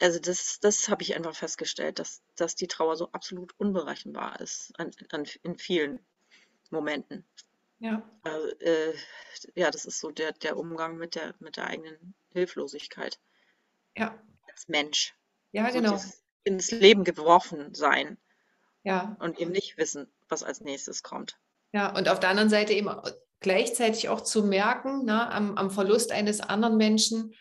also das, das habe ich einfach festgestellt, dass, dass die Trauer so absolut unberechenbar ist an, an, in vielen Momenten. Ja. Also, äh, ja, das ist so der, der Umgang mit der, mit der eigenen Hilflosigkeit Ja. als Mensch. Ja, So genau. ins Leben geworfen sein Ja. und eben nicht wissen, was als nächstes kommt. Ja, und auf der anderen Seite eben gleichzeitig auch zu merken, ne, am, am Verlust eines anderen Menschen,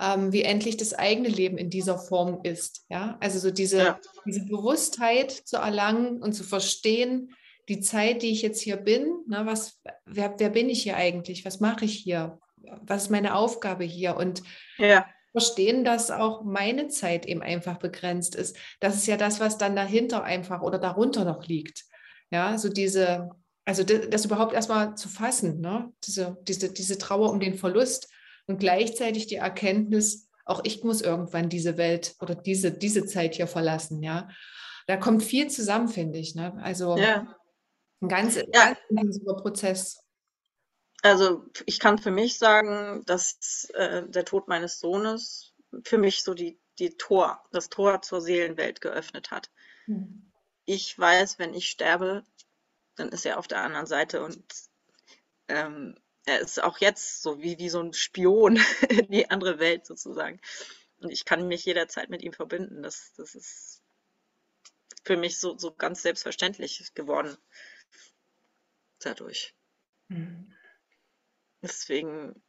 ähm, wie endlich das eigene Leben in dieser Form ist. Ja, also so diese, Ja. diese Bewusstheit zu erlangen und zu verstehen, die Zeit, die ich jetzt hier bin, ne, was, wer, wer bin ich hier eigentlich? Was mache ich hier? Was ist meine Aufgabe hier? Und Ja, verstehen, dass auch meine Zeit eben einfach begrenzt ist. Das ist ja das, was dann dahinter einfach oder darunter noch liegt. Ja, so diese, also das, das überhaupt erstmal zu fassen, ne? diese, diese, diese Trauer um den Verlust und gleichzeitig die Erkenntnis, auch ich muss irgendwann diese Welt oder diese, diese Zeit hier verlassen. Ja, da kommt viel zusammen, finde ich. Ne? Also ja. ein ganz, Ja. ganz intensiver Prozess. Also ich kann für mich sagen, dass äh, der Tod meines Sohnes für mich so die, die Tor, das Tor zur Seelenwelt geöffnet hat. Hm. Ich weiß, wenn ich sterbe, dann ist er auf der anderen Seite und ähm, er ist auch jetzt so wie, wie so ein Spion [LAUGHS] in die andere Welt sozusagen. Und ich kann mich jederzeit mit ihm verbinden. Das, das ist für mich so, so ganz selbstverständlich geworden dadurch. Hm. Deswegen,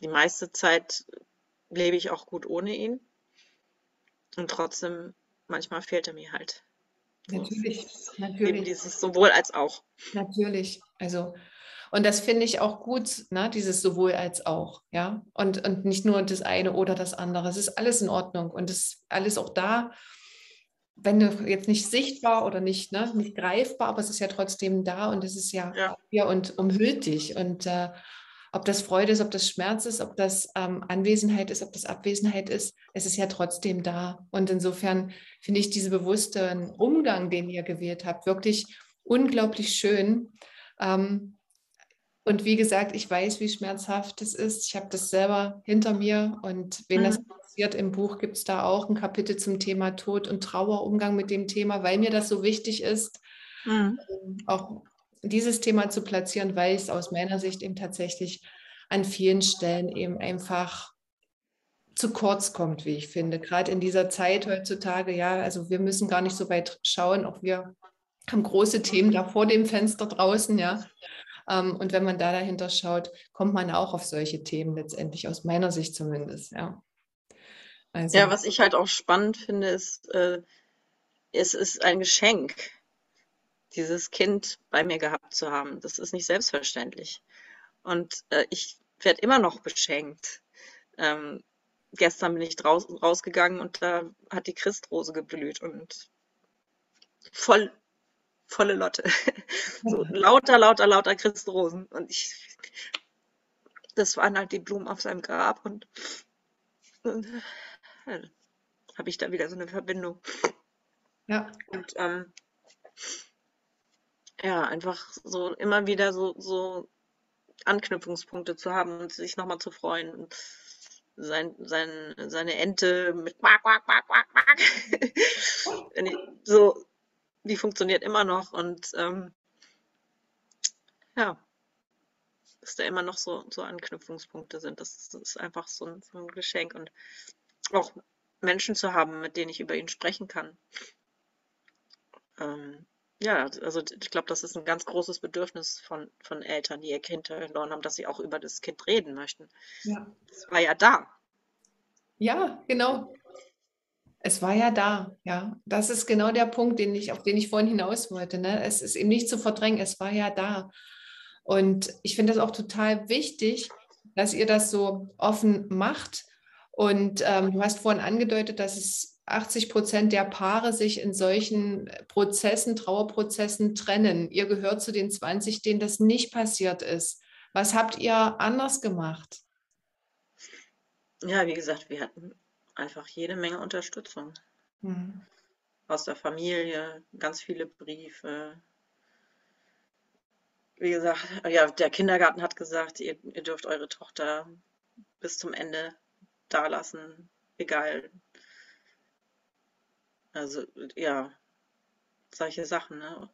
die meiste Zeit lebe ich auch gut ohne ihn. Und trotzdem, manchmal fehlt er mir halt. So, Natürlich, Eben natürlich. dieses sowohl als auch. Natürlich. Also, und das finde ich auch gut, ne? dieses sowohl als auch, ja. Und, und nicht nur das eine oder das andere. Es ist alles in Ordnung und es ist alles auch da, wenn du jetzt nicht sichtbar oder nicht, ne, nicht greifbar, aber es ist ja trotzdem da und es ist ja Ja. hier und umhüllt dich. Und äh, ob das Freude ist, ob das Schmerz ist, ob das ähm, Anwesenheit ist, ob das Abwesenheit ist, es ist ja trotzdem da. Und insofern finde ich diesen bewussten Umgang, den ihr gewählt habt, wirklich unglaublich schön. Ähm, und wie gesagt, ich weiß, wie schmerzhaft es ist. Ich habe das selber hinter mir. Und wen das Mhm. interessiert, im Buch gibt es da auch ein Kapitel zum Thema Tod und Trauer, Umgang mit dem Thema, weil mir das so wichtig ist, Mhm. auch dieses Thema zu platzieren, weil es aus meiner Sicht eben tatsächlich an vielen Stellen eben einfach zu kurz kommt, wie ich finde. Gerade in dieser Zeit heutzutage, ja, also wir müssen gar nicht so weit schauen, auch wir haben große Themen da vor dem Fenster draußen, ja. Ähm, Und wenn man da dahinter schaut, kommt man auch auf solche Themen letztendlich, aus meiner Sicht zumindest, ja. Also, Ja, was ich halt auch spannend finde, ist, äh, es ist ein Geschenk, dieses Kind bei mir gehabt zu haben. Das ist nicht selbstverständlich. Und äh, ich werde immer noch beschenkt. Ähm, gestern bin ich draus, rausgegangen und da hat die Christrose geblüht und voll, volle Lotte. [LAUGHS] So lauter, lauter, lauter Christrosen. Und ich, das waren halt die Blumen auf seinem Grab und, und ja, habe ich da wieder so eine Verbindung. ja, Und ähm, ja, einfach so immer wieder so, so Anknüpfungspunkte zu haben und sich nochmal zu freuen. Und sein, sein, seine Ente mit Quack, Quack, Quack, Quack, Quack. [LAUGHS] So, die funktioniert immer noch und ähm, ja, dass da immer noch so, so Anknüpfungspunkte sind. Das, das ist einfach so ein, so ein Geschenk und auch Menschen zu haben, mit denen ich über ihn sprechen kann. Ähm, ja, also ich glaube, das ist ein ganz großes Bedürfnis von, von Eltern, die ihr Kind verloren haben, dass sie auch über das Kind reden möchten. ja. Es war ja da. Ja, genau. Es war ja da, ja. Das ist genau der Punkt, den ich, auf den ich vorhin hinaus wollte. Ne? Es ist eben nicht zu verdrängen, es war ja da. Und ich finde das auch total wichtig, dass ihr das so offen macht. Und ähm, du hast vorhin angedeutet, dass es 80 Prozent der Paare sich in solchen Prozessen, Trauerprozessen trennen. Ihr gehört zu den 20, denen das nicht passiert ist. Was habt ihr anders gemacht? Ja, wie gesagt, wir hatten einfach jede Menge Unterstützung Hm. aus der Familie, ganz viele Briefe. Wie gesagt, ja, der Kindergarten hat gesagt, ihr, ihr dürft eure Tochter bis zum Ende da lassen, egal Also ja, solche Sachen. Ne?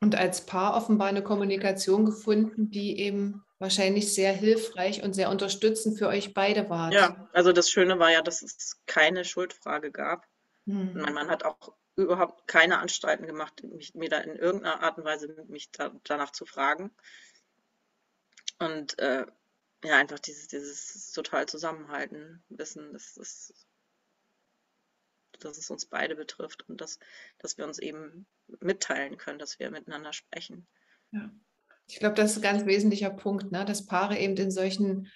Und als Paar offenbar eine Kommunikation gefunden, die eben wahrscheinlich sehr hilfreich und sehr unterstützend für euch beide war. Ja, also das Schöne war ja, dass es keine Schuldfrage gab. Hm. Mein Mann hat auch überhaupt keine Anstalten gemacht, mich, mir da in irgendeiner Art und Weise mich da, danach zu fragen. Und äh, ja, einfach dieses, dieses total Zusammenhalten, Wissen, dass, dass, dass es uns beide betrifft und dass, dass wir uns eben mitteilen können, dass wir miteinander sprechen. Ja. Ich glaube, das ist ein ganz wesentlicher Punkt, ne? dass Paare eben in solchen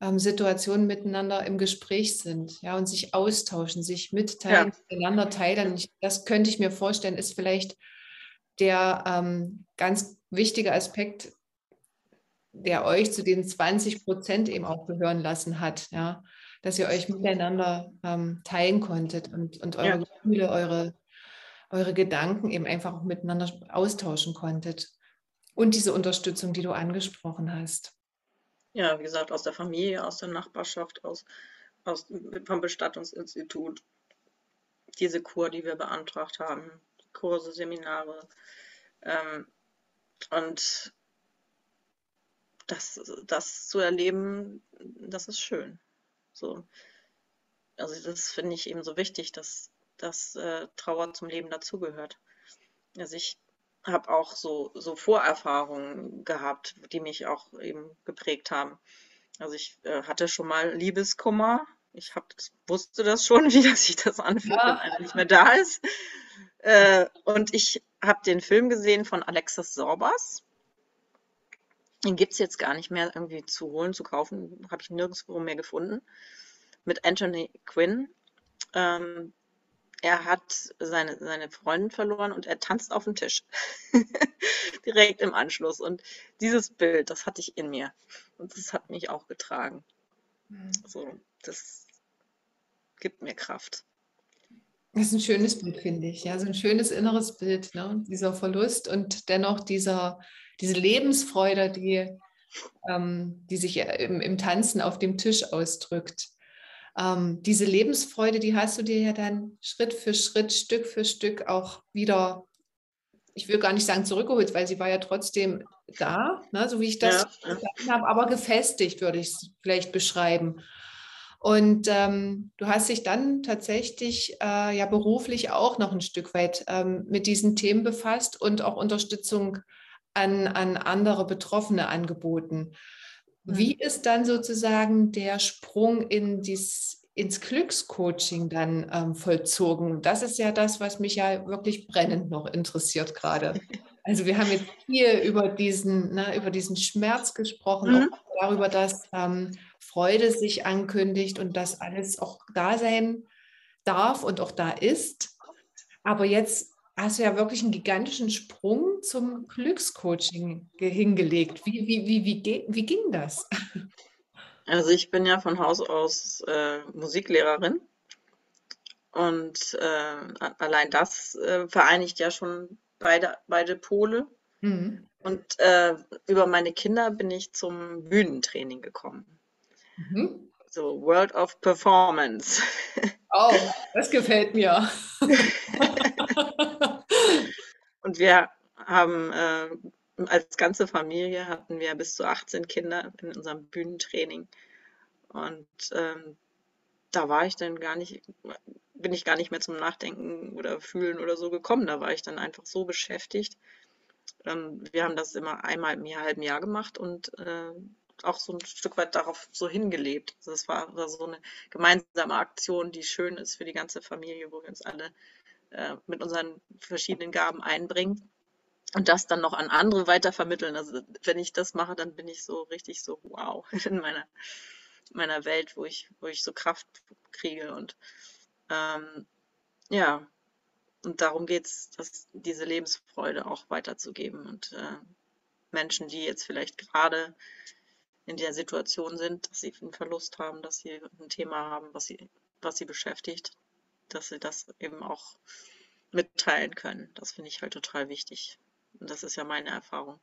ähm, Situationen miteinander im Gespräch sind ja, und sich austauschen, sich mitteilen, ja. miteinander teilen. Ich, das könnte ich mir vorstellen, ist vielleicht der ähm, ganz wichtige Aspekt, der euch zu den 20 Prozent eben auch gehören lassen hat, ja, dass ihr euch miteinander ähm, teilen konntet und, und eure ja. Gefühle, eure, eure Gedanken eben einfach auch miteinander austauschen konntet. Und diese Unterstützung, die du angesprochen hast. Ja, wie gesagt, aus der Familie, aus der Nachbarschaft, aus, aus, vom Bestattungsinstitut. Diese Kur, die wir beantragt haben, Kurse, Seminare. Ähm, und das, das zu erleben, das ist schön. So. Also das finde ich eben so wichtig, dass, dass äh, Trauer zum Leben dazugehört. Also ich habe auch so, so Vorerfahrungen gehabt, die mich auch eben geprägt haben. Also ich äh, hatte schon mal Liebeskummer. Ich hab, wusste das schon, [LAUGHS] wie das sich das anfühlt, ja. wenn einer nicht mehr da ist. Äh, und ich habe den Film gesehen von Alexis Sorbas. Den gibt es jetzt gar nicht mehr irgendwie zu holen, zu kaufen. Habe ich nirgendwo mehr gefunden. Mit Anthony Quinn. Ähm, er hat seine, seine Freundin verloren und er tanzt auf dem Tisch. [LAUGHS] Direkt im Anschluss. Und dieses Bild, das hatte ich in mir. Und das hat mich auch getragen. Mhm. So, das gibt mir Kraft. Das ist ein schönes Bild, finde ich. Ja, so ein schönes inneres Bild, ne? dieser Verlust und dennoch dieser, diese Lebensfreude, die, ähm, die sich im, im Tanzen auf dem Tisch ausdrückt ähm, diese Lebensfreude, die hast du dir ja dann Schritt für Schritt, Stück für Stück auch wieder, ich will gar nicht sagen zurückgeholt, weil sie war ja trotzdem da, ne, so wie ich das ja. habe, aber gefestigt, würde ich es vielleicht beschreiben. Und ähm, du hast dich dann tatsächlich äh, ja beruflich auch noch ein Stück weit ähm, mit diesen Themen befasst und auch Unterstützung an, an andere Betroffene angeboten. Wie ist dann sozusagen der Sprung in dies, ins Glückscoaching dann ähm, vollzogen? Das ist ja das, was mich ja wirklich brennend noch interessiert gerade. [LAUGHS] Also wir haben jetzt hier über diesen, ne, über diesen Schmerz gesprochen, mhm. darüber, dass ähm, Freude sich ankündigt und dass alles auch da sein darf und auch da ist. Aber jetzt hast du ja wirklich einen gigantischen Sprung zum Glückscoaching hingelegt. Wie, wie, wie, wie, wie ging das? Also ich bin ja von Haus aus äh, Musiklehrerin und äh, allein das äh, vereinigt ja schon beide, beide Pole. Mhm. Und äh, über meine Kinder bin ich zum Bühnentraining gekommen. Mhm. So World of Performance. [LAUGHS] Oh, das gefällt mir. [LAUGHS] Und wir haben äh, als ganze Familie hatten wir bis zu 18 Kinder in unserem Bühnentraining. Und ähm, da war ich dann gar nicht, bin ich gar nicht mehr zum Nachdenken oder Fühlen oder so gekommen. Da war ich dann einfach so beschäftigt. Ähm, wir haben das immer einmal im Jahr, halben Jahr gemacht und äh, auch so ein Stück weit darauf so hingelebt. Also es war, war, so eine gemeinsame Aktion, die schön ist für die ganze Familie, wo wir uns alle äh, mit unseren verschiedenen Gaben einbringen und das dann noch an andere weitervermitteln. Also wenn ich das mache, dann bin ich so richtig so wow [LAUGHS] in meiner, meiner Welt, wo ich, wo ich so Kraft kriege und ähm, ja, und darum geht es, diese Lebensfreude auch weiterzugeben und äh, Menschen, die jetzt vielleicht gerade in der Situation sind, dass sie einen Verlust haben, dass sie ein Thema haben, was sie, was sie beschäftigt, dass sie das eben auch mitteilen können. Das finde ich halt total wichtig. Und das ist ja meine Erfahrung.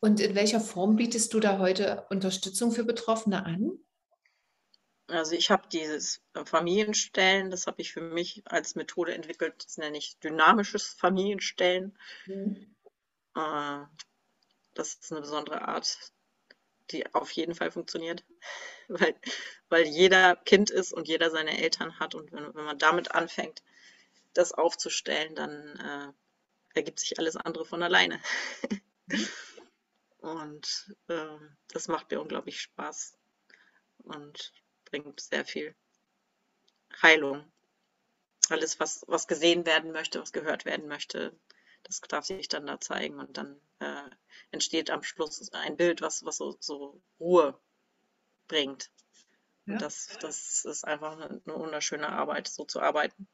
Und in welcher Form bietest du da heute Unterstützung für Betroffene an? Also ich habe dieses Familienstellen, das habe ich für mich als Methode entwickelt, das nenne ich dynamisches Familienstellen. Mhm. Äh, das ist eine besondere Art, die auf jeden Fall funktioniert, [LAUGHS] weil, weil jeder Kind ist und jeder seine Eltern hat. Und wenn, wenn man damit anfängt, das aufzustellen, dann äh, ergibt sich alles andere von alleine. [LAUGHS] und äh, das macht mir unglaublich Spaß und bringt sehr viel Heilung. Alles, was, was gesehen werden möchte, was gehört werden möchte, das darf sich dann da zeigen und dann äh, entsteht am Schluss ein Bild, was, was so, so Ruhe bringt. Ja. Und das, das ist einfach eine, eine wunderschöne Arbeit, so zu arbeiten.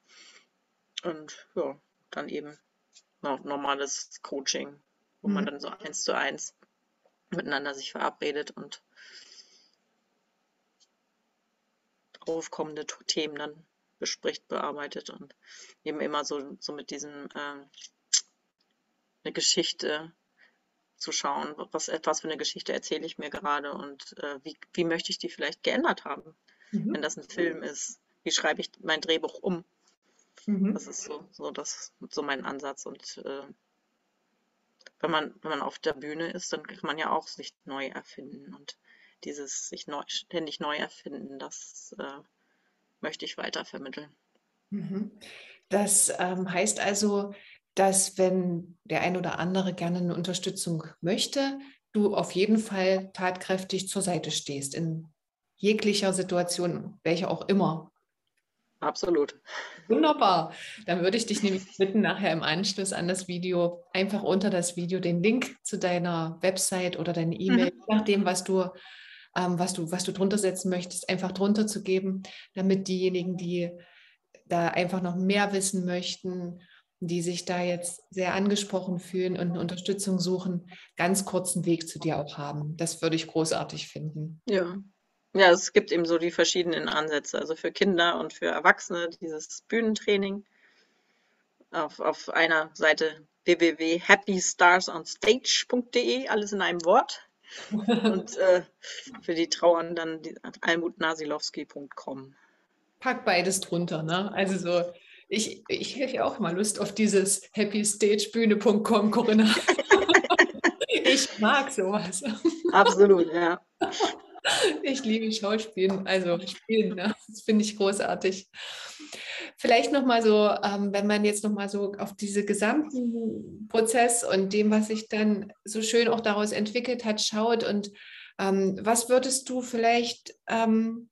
Und ja, dann eben noch normales Coaching, wo mhm. man dann so eins zu eins miteinander sich verabredet und aufkommende Themen dann bespricht, bearbeitet und eben immer so, so mit diesem äh, eine Geschichte zu schauen, was etwas für eine Geschichte erzähle ich mir gerade und äh, wie, wie möchte ich die vielleicht geändert haben, mhm. wenn das ein Film ist. Wie schreibe ich mein Drehbuch um? Mhm. Das ist so, so, das, so mein Ansatz. Und äh, wenn, man, wenn man auf der Bühne ist, dann kann man ja auch sich neu erfinden. Und dieses sich neu, ständig neu erfinden, das äh, möchte ich weiter vermitteln. Mhm. Das ähm, heißt also, dass wenn der ein oder andere gerne eine Unterstützung möchte, du auf jeden Fall tatkräftig zur Seite stehst, in jeglicher Situation, welche auch immer. Absolut. Wunderbar. Dann würde ich dich nämlich bitten, nachher im Anschluss an das Video einfach unter das Video den Link zu deiner Website oder deine E-Mail, mhm. nachdem, was du, ähm, was du, was du drunter setzen möchtest, einfach drunter zu geben, damit diejenigen, die da einfach noch mehr wissen möchten die sich da jetzt sehr angesprochen fühlen und eine Unterstützung suchen, ganz kurzen Weg zu dir auch haben. Das würde ich großartig finden. Ja. Ja, es gibt eben so die verschiedenen Ansätze, also für Kinder und für Erwachsene dieses Bühnentraining. Auf, auf einer Seite www.happystarsonstage.de, alles in einem Wort. [LAUGHS] und äh, für die Trauern dann almutnasilowski.com. Pack beides drunter, ne? Also so ich, ich hätte auch mal Lust auf dieses happystagebühne.com, Corinna. [LAUGHS] ich mag sowas. Absolut, ja. Ich liebe Schauspielen, also Spielen, ne? das finde ich großartig. Vielleicht nochmal so, ähm, wenn man jetzt nochmal so auf diesen gesamten Prozess und dem, was sich dann so schön auch daraus entwickelt hat, schaut und ähm, was würdest du vielleicht ähm,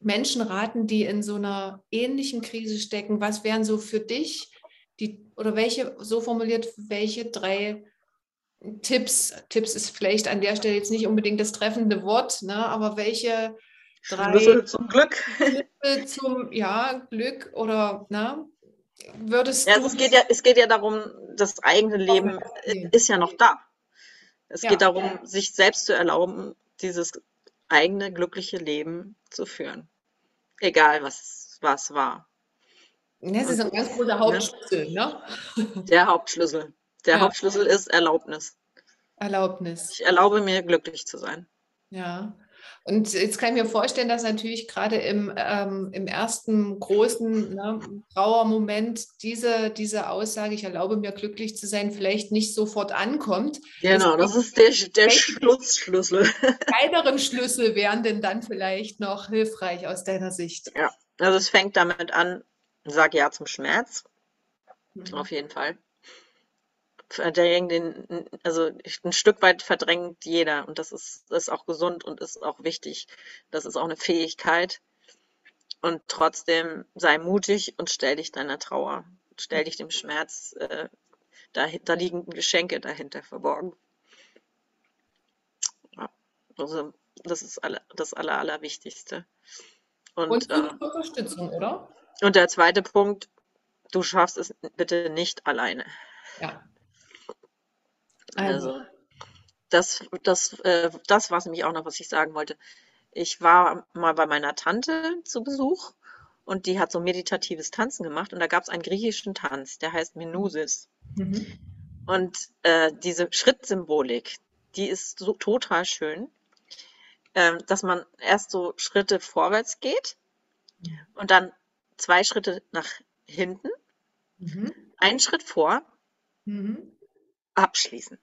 Menschen raten, die in so einer ähnlichen Krise stecken? Was wären so für dich die, oder welche, so formuliert, welche drei Tipps, Tipps ist vielleicht an der Stelle jetzt nicht unbedingt das treffende Wort, ne, aber welche drei Schlüssel zum Glück? Schlüssel zum ja, Glück oder ne, würdest ja, du. Es geht ja, es geht ja darum, das eigene Leben okay. ist ja noch da. Es ja. geht darum, sich selbst zu erlauben, dieses eigene glückliche Leben zu führen. Egal, was, was war. Das ist ein ganz großer Hauptschlüssel, ne? Der Hauptschlüssel. Der ja. Hauptschlüssel ist Erlaubnis. Erlaubnis. Ich erlaube mir, glücklich zu sein. Ja. Und jetzt kann ich mir vorstellen, dass natürlich gerade im, ähm, im ersten großen ne, Trauermoment diese, diese Aussage, ich erlaube mir glücklich zu sein, vielleicht nicht sofort ankommt. Genau, das, das ist der, der Schlussschlüssel. [LAUGHS] Weiteren Schlüssel wären denn dann vielleicht noch hilfreich aus deiner Sicht? Ja, also es fängt damit an, sag ja zum Schmerz. Mhm. Auf jeden Fall verdrängen den, also ein Stück weit verdrängt jeder und das ist, ist auch gesund und ist auch wichtig. Das ist auch eine Fähigkeit. Und trotzdem sei mutig und stell dich deiner Trauer, stell dich dem Schmerz. Äh, da, da liegen Geschenke dahinter verborgen. Ja, also das ist alle, das Aller, Allerwichtigste. Und, und äh, Unterstützung, oder? Und der zweite Punkt, du schaffst es bitte nicht alleine. Ja. Also, das, das, äh, das war es nämlich auch noch, was ich sagen wollte. Ich war mal bei meiner Tante zu Besuch und die hat so meditatives Tanzen gemacht und da gab es einen griechischen Tanz, der heißt Minusis. Mhm. Und äh, diese Schrittsymbolik, die ist so total schön. ähm, dass man erst so Schritte vorwärts geht und dann zwei Schritte nach hinten, mhm. einen Schritt vor, mhm. Abschließen.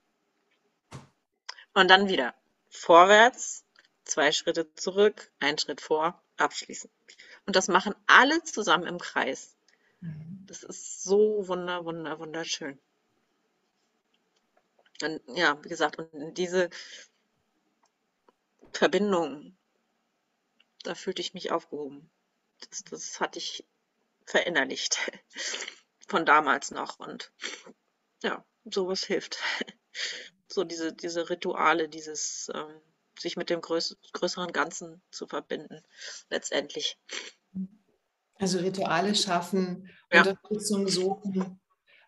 Und dann wieder vorwärts, zwei Schritte zurück, einen Schritt vor, abschließen. Und das machen alle zusammen im Kreis. Mhm. Das ist so wunder, wunder, wunderschön. Und ja, wie gesagt, und diese Verbindung, da fühlte ich mich aufgehoben. Das, das hatte ich verinnerlicht [LAUGHS] von damals noch. Und ja, sowas hilft. [LAUGHS] So diese, diese Rituale, dieses ähm, sich mit dem größ größeren Ganzen zu verbinden, letztendlich. Also Rituale schaffen, ja. Unterstützung suchen,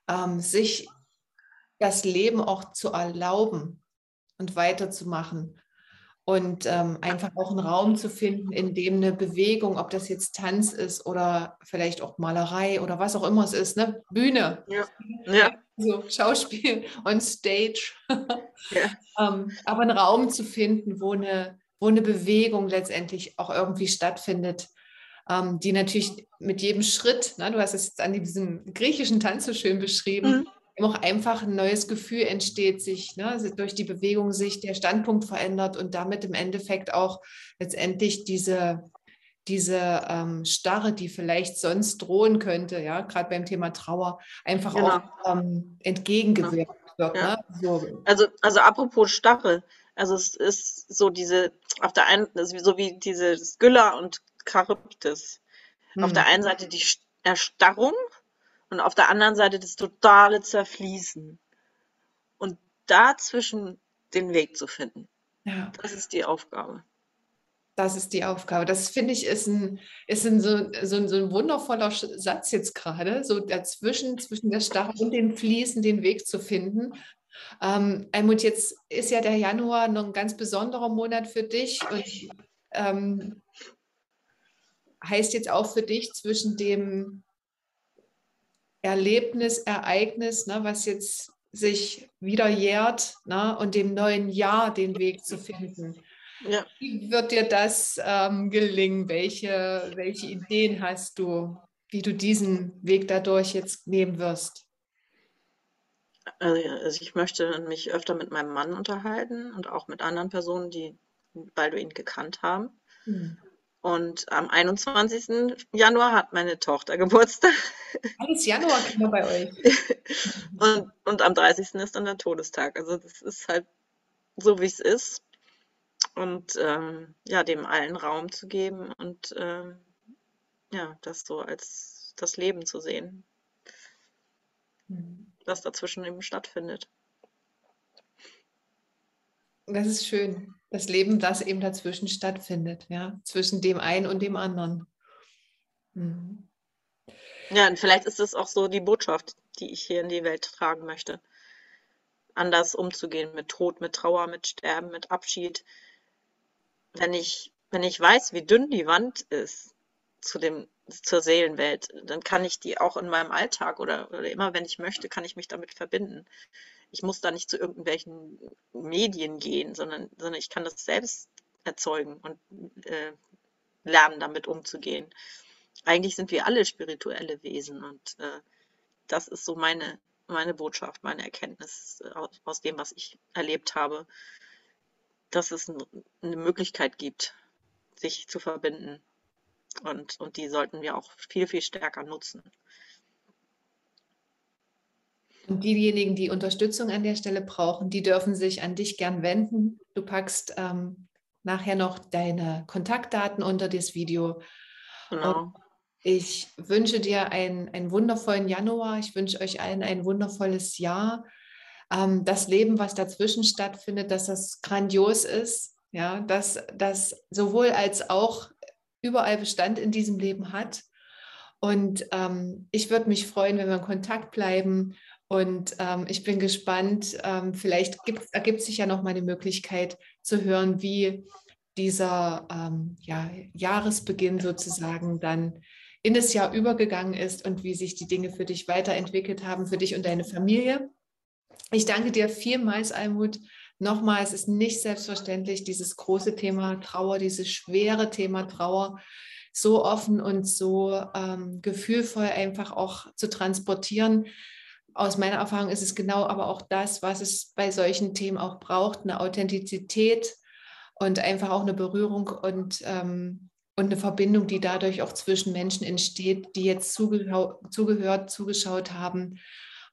ähm, sich das Leben auch zu erlauben und weiterzumachen und ähm, einfach auch einen Raum zu finden, in dem eine Bewegung, ob das jetzt Tanz ist oder vielleicht auch Malerei oder was auch immer es ist, ne? Bühne, ja. Ja. So Schauspiel on Stage, [LAUGHS] ja. ähm, aber einen Raum zu finden, wo eine, wo eine Bewegung letztendlich auch irgendwie stattfindet, ähm, die natürlich mit jedem Schritt, ne, du hast es jetzt an diesem griechischen Tanz so schön beschrieben, mhm auch einfach ein neues Gefühl entsteht, sich ne, durch die Bewegung sich der Standpunkt verändert und damit im Endeffekt auch letztendlich diese, diese ähm, Starre, die vielleicht sonst drohen könnte, ja, gerade beim Thema Trauer, einfach genau. auch ähm, entgegengewirkt genau. wird. Ja. Ne? So. Also, also apropos Starre, also es ist so diese, auf der einen, so wie diese Skylla und Charybdis. Hm. Auf der einen Seite die Erstarrung und auf der anderen Seite das totale Zerfließen. Und dazwischen den Weg zu finden. Ja. Das ist die Aufgabe. Das ist die Aufgabe. Das finde ich ist ein, ist ein so, so, so ein wundervoller Satz jetzt gerade, so dazwischen, zwischen der Starre und dem Fließen, den Weg zu finden. Ähm, Almut, jetzt ist ja der Januar noch ein ganz besonderer Monat für dich und ähm, heißt jetzt auch für dich zwischen dem Erlebnis, Ereignis, ne, was jetzt sich wieder jährt ne, und dem neuen Jahr den Weg zu finden. Ja. Wie wird dir das ähm, gelingen? Welche, welche Ideen hast du, wie du diesen Weg dadurch jetzt nehmen wirst? Also ich möchte mich öfter mit meinem Mann unterhalten und auch mit anderen Personen, die, ihn gekannt haben. Hm. Und am 21. Januar hat meine Tochter Geburtstag. Alles Januar kommen wir bei euch. [LAUGHS] und, und am 30. ist dann der Todestag. Also das ist halt so, wie es ist. Und ähm, ja, dem allen Raum zu geben und ähm, ja, das so als das Leben zu sehen, mhm. was dazwischen eben stattfindet. Das ist schön. Das Leben, das eben dazwischen stattfindet, ja, zwischen dem einen und dem anderen. Mhm. Ja, und vielleicht ist es auch so die Botschaft, die ich hier in die Welt tragen möchte. Anders umzugehen mit Tod, mit Trauer, mit Sterben, mit Abschied. Wenn ich, wenn ich weiß, wie dünn die Wand ist zu dem, zur Seelenwelt, dann kann ich die auch in meinem Alltag oder, oder immer, wenn ich möchte, kann ich mich damit verbinden ich muss da nicht zu irgendwelchen Medien gehen, sondern, sondern ich kann das selbst erzeugen und äh, lernen, damit umzugehen. Eigentlich sind wir alle spirituelle Wesen und äh, das ist so meine, meine Botschaft, meine Erkenntnis aus, aus dem, was ich erlebt habe, dass es eine Möglichkeit gibt, sich zu verbinden. Und, und die sollten wir auch viel, viel stärker nutzen. Und diejenigen, die Unterstützung an der Stelle brauchen, die dürfen sich an dich gern wenden. Du packst ähm, nachher noch deine Kontaktdaten unter das Video. Genau. ich wünsche dir einen, einen wundervollen Januar. Ich wünsche euch allen ein wundervolles Jahr. Ähm, das Leben, was dazwischen stattfindet, dass das grandios ist. Ja, dass das sowohl als auch überall Bestand in diesem Leben hat. Und ähm, ich würde mich freuen, wenn wir in Kontakt bleiben und ähm, ich bin gespannt, ähm, vielleicht ergibt sich ja noch mal eine Möglichkeit zu hören, wie dieser ähm, ja, Jahresbeginn sozusagen dann in das Jahr übergegangen ist und wie sich die Dinge für dich weiterentwickelt haben, für dich und deine Familie. Ich danke dir vielmals, Almut, nochmal, es ist nicht selbstverständlich, dieses große Thema Trauer, dieses schwere Thema Trauer so offen und so ähm, gefühlvoll einfach auch zu transportieren. Aus meiner Erfahrung ist es genau aber auch das, was es bei solchen Themen auch braucht, eine Authentizität und einfach auch eine Berührung und, ähm, und eine Verbindung, die dadurch auch zwischen Menschen entsteht, die jetzt zugehört, zugeschaut haben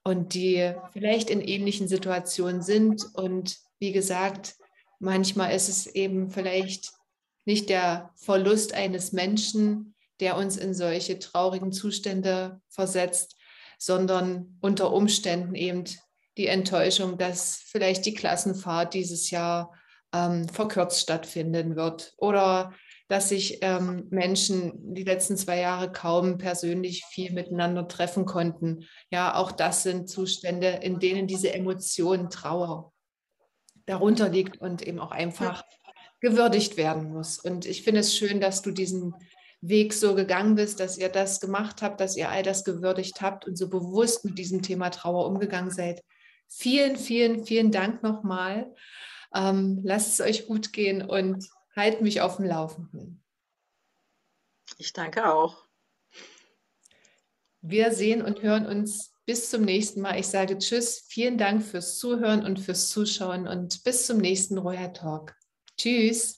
und die vielleicht in ähnlichen Situationen sind. Und wie gesagt, manchmal ist es eben vielleicht nicht der Verlust eines Menschen, der uns in solche traurigen Zustände versetzt, sondern unter Umständen eben die Enttäuschung, dass vielleicht die Klassenfahrt dieses Jahr ähm, verkürzt stattfinden wird oder dass sich ähm, Menschen die letzten zwei Jahre kaum persönlich viel miteinander treffen konnten. Ja, auch das sind Zustände, in denen diese Emotion Trauer darunter liegt und eben auch einfach gewürdigt werden muss. Und ich finde es schön, dass du diesen Weg so gegangen bist, dass ihr das gemacht habt, dass ihr all das gewürdigt habt und so bewusst mit diesem Thema Trauer umgegangen seid. Vielen, vielen, vielen Dank nochmal. Ähm, lasst es euch gut gehen und halt mich auf dem Laufenden. Ich danke auch. Wir sehen und hören uns bis zum nächsten Mal. Ich sage Tschüss, vielen Dank fürs Zuhören und fürs Zuschauen und bis zum nächsten Royal Talk. Tschüss.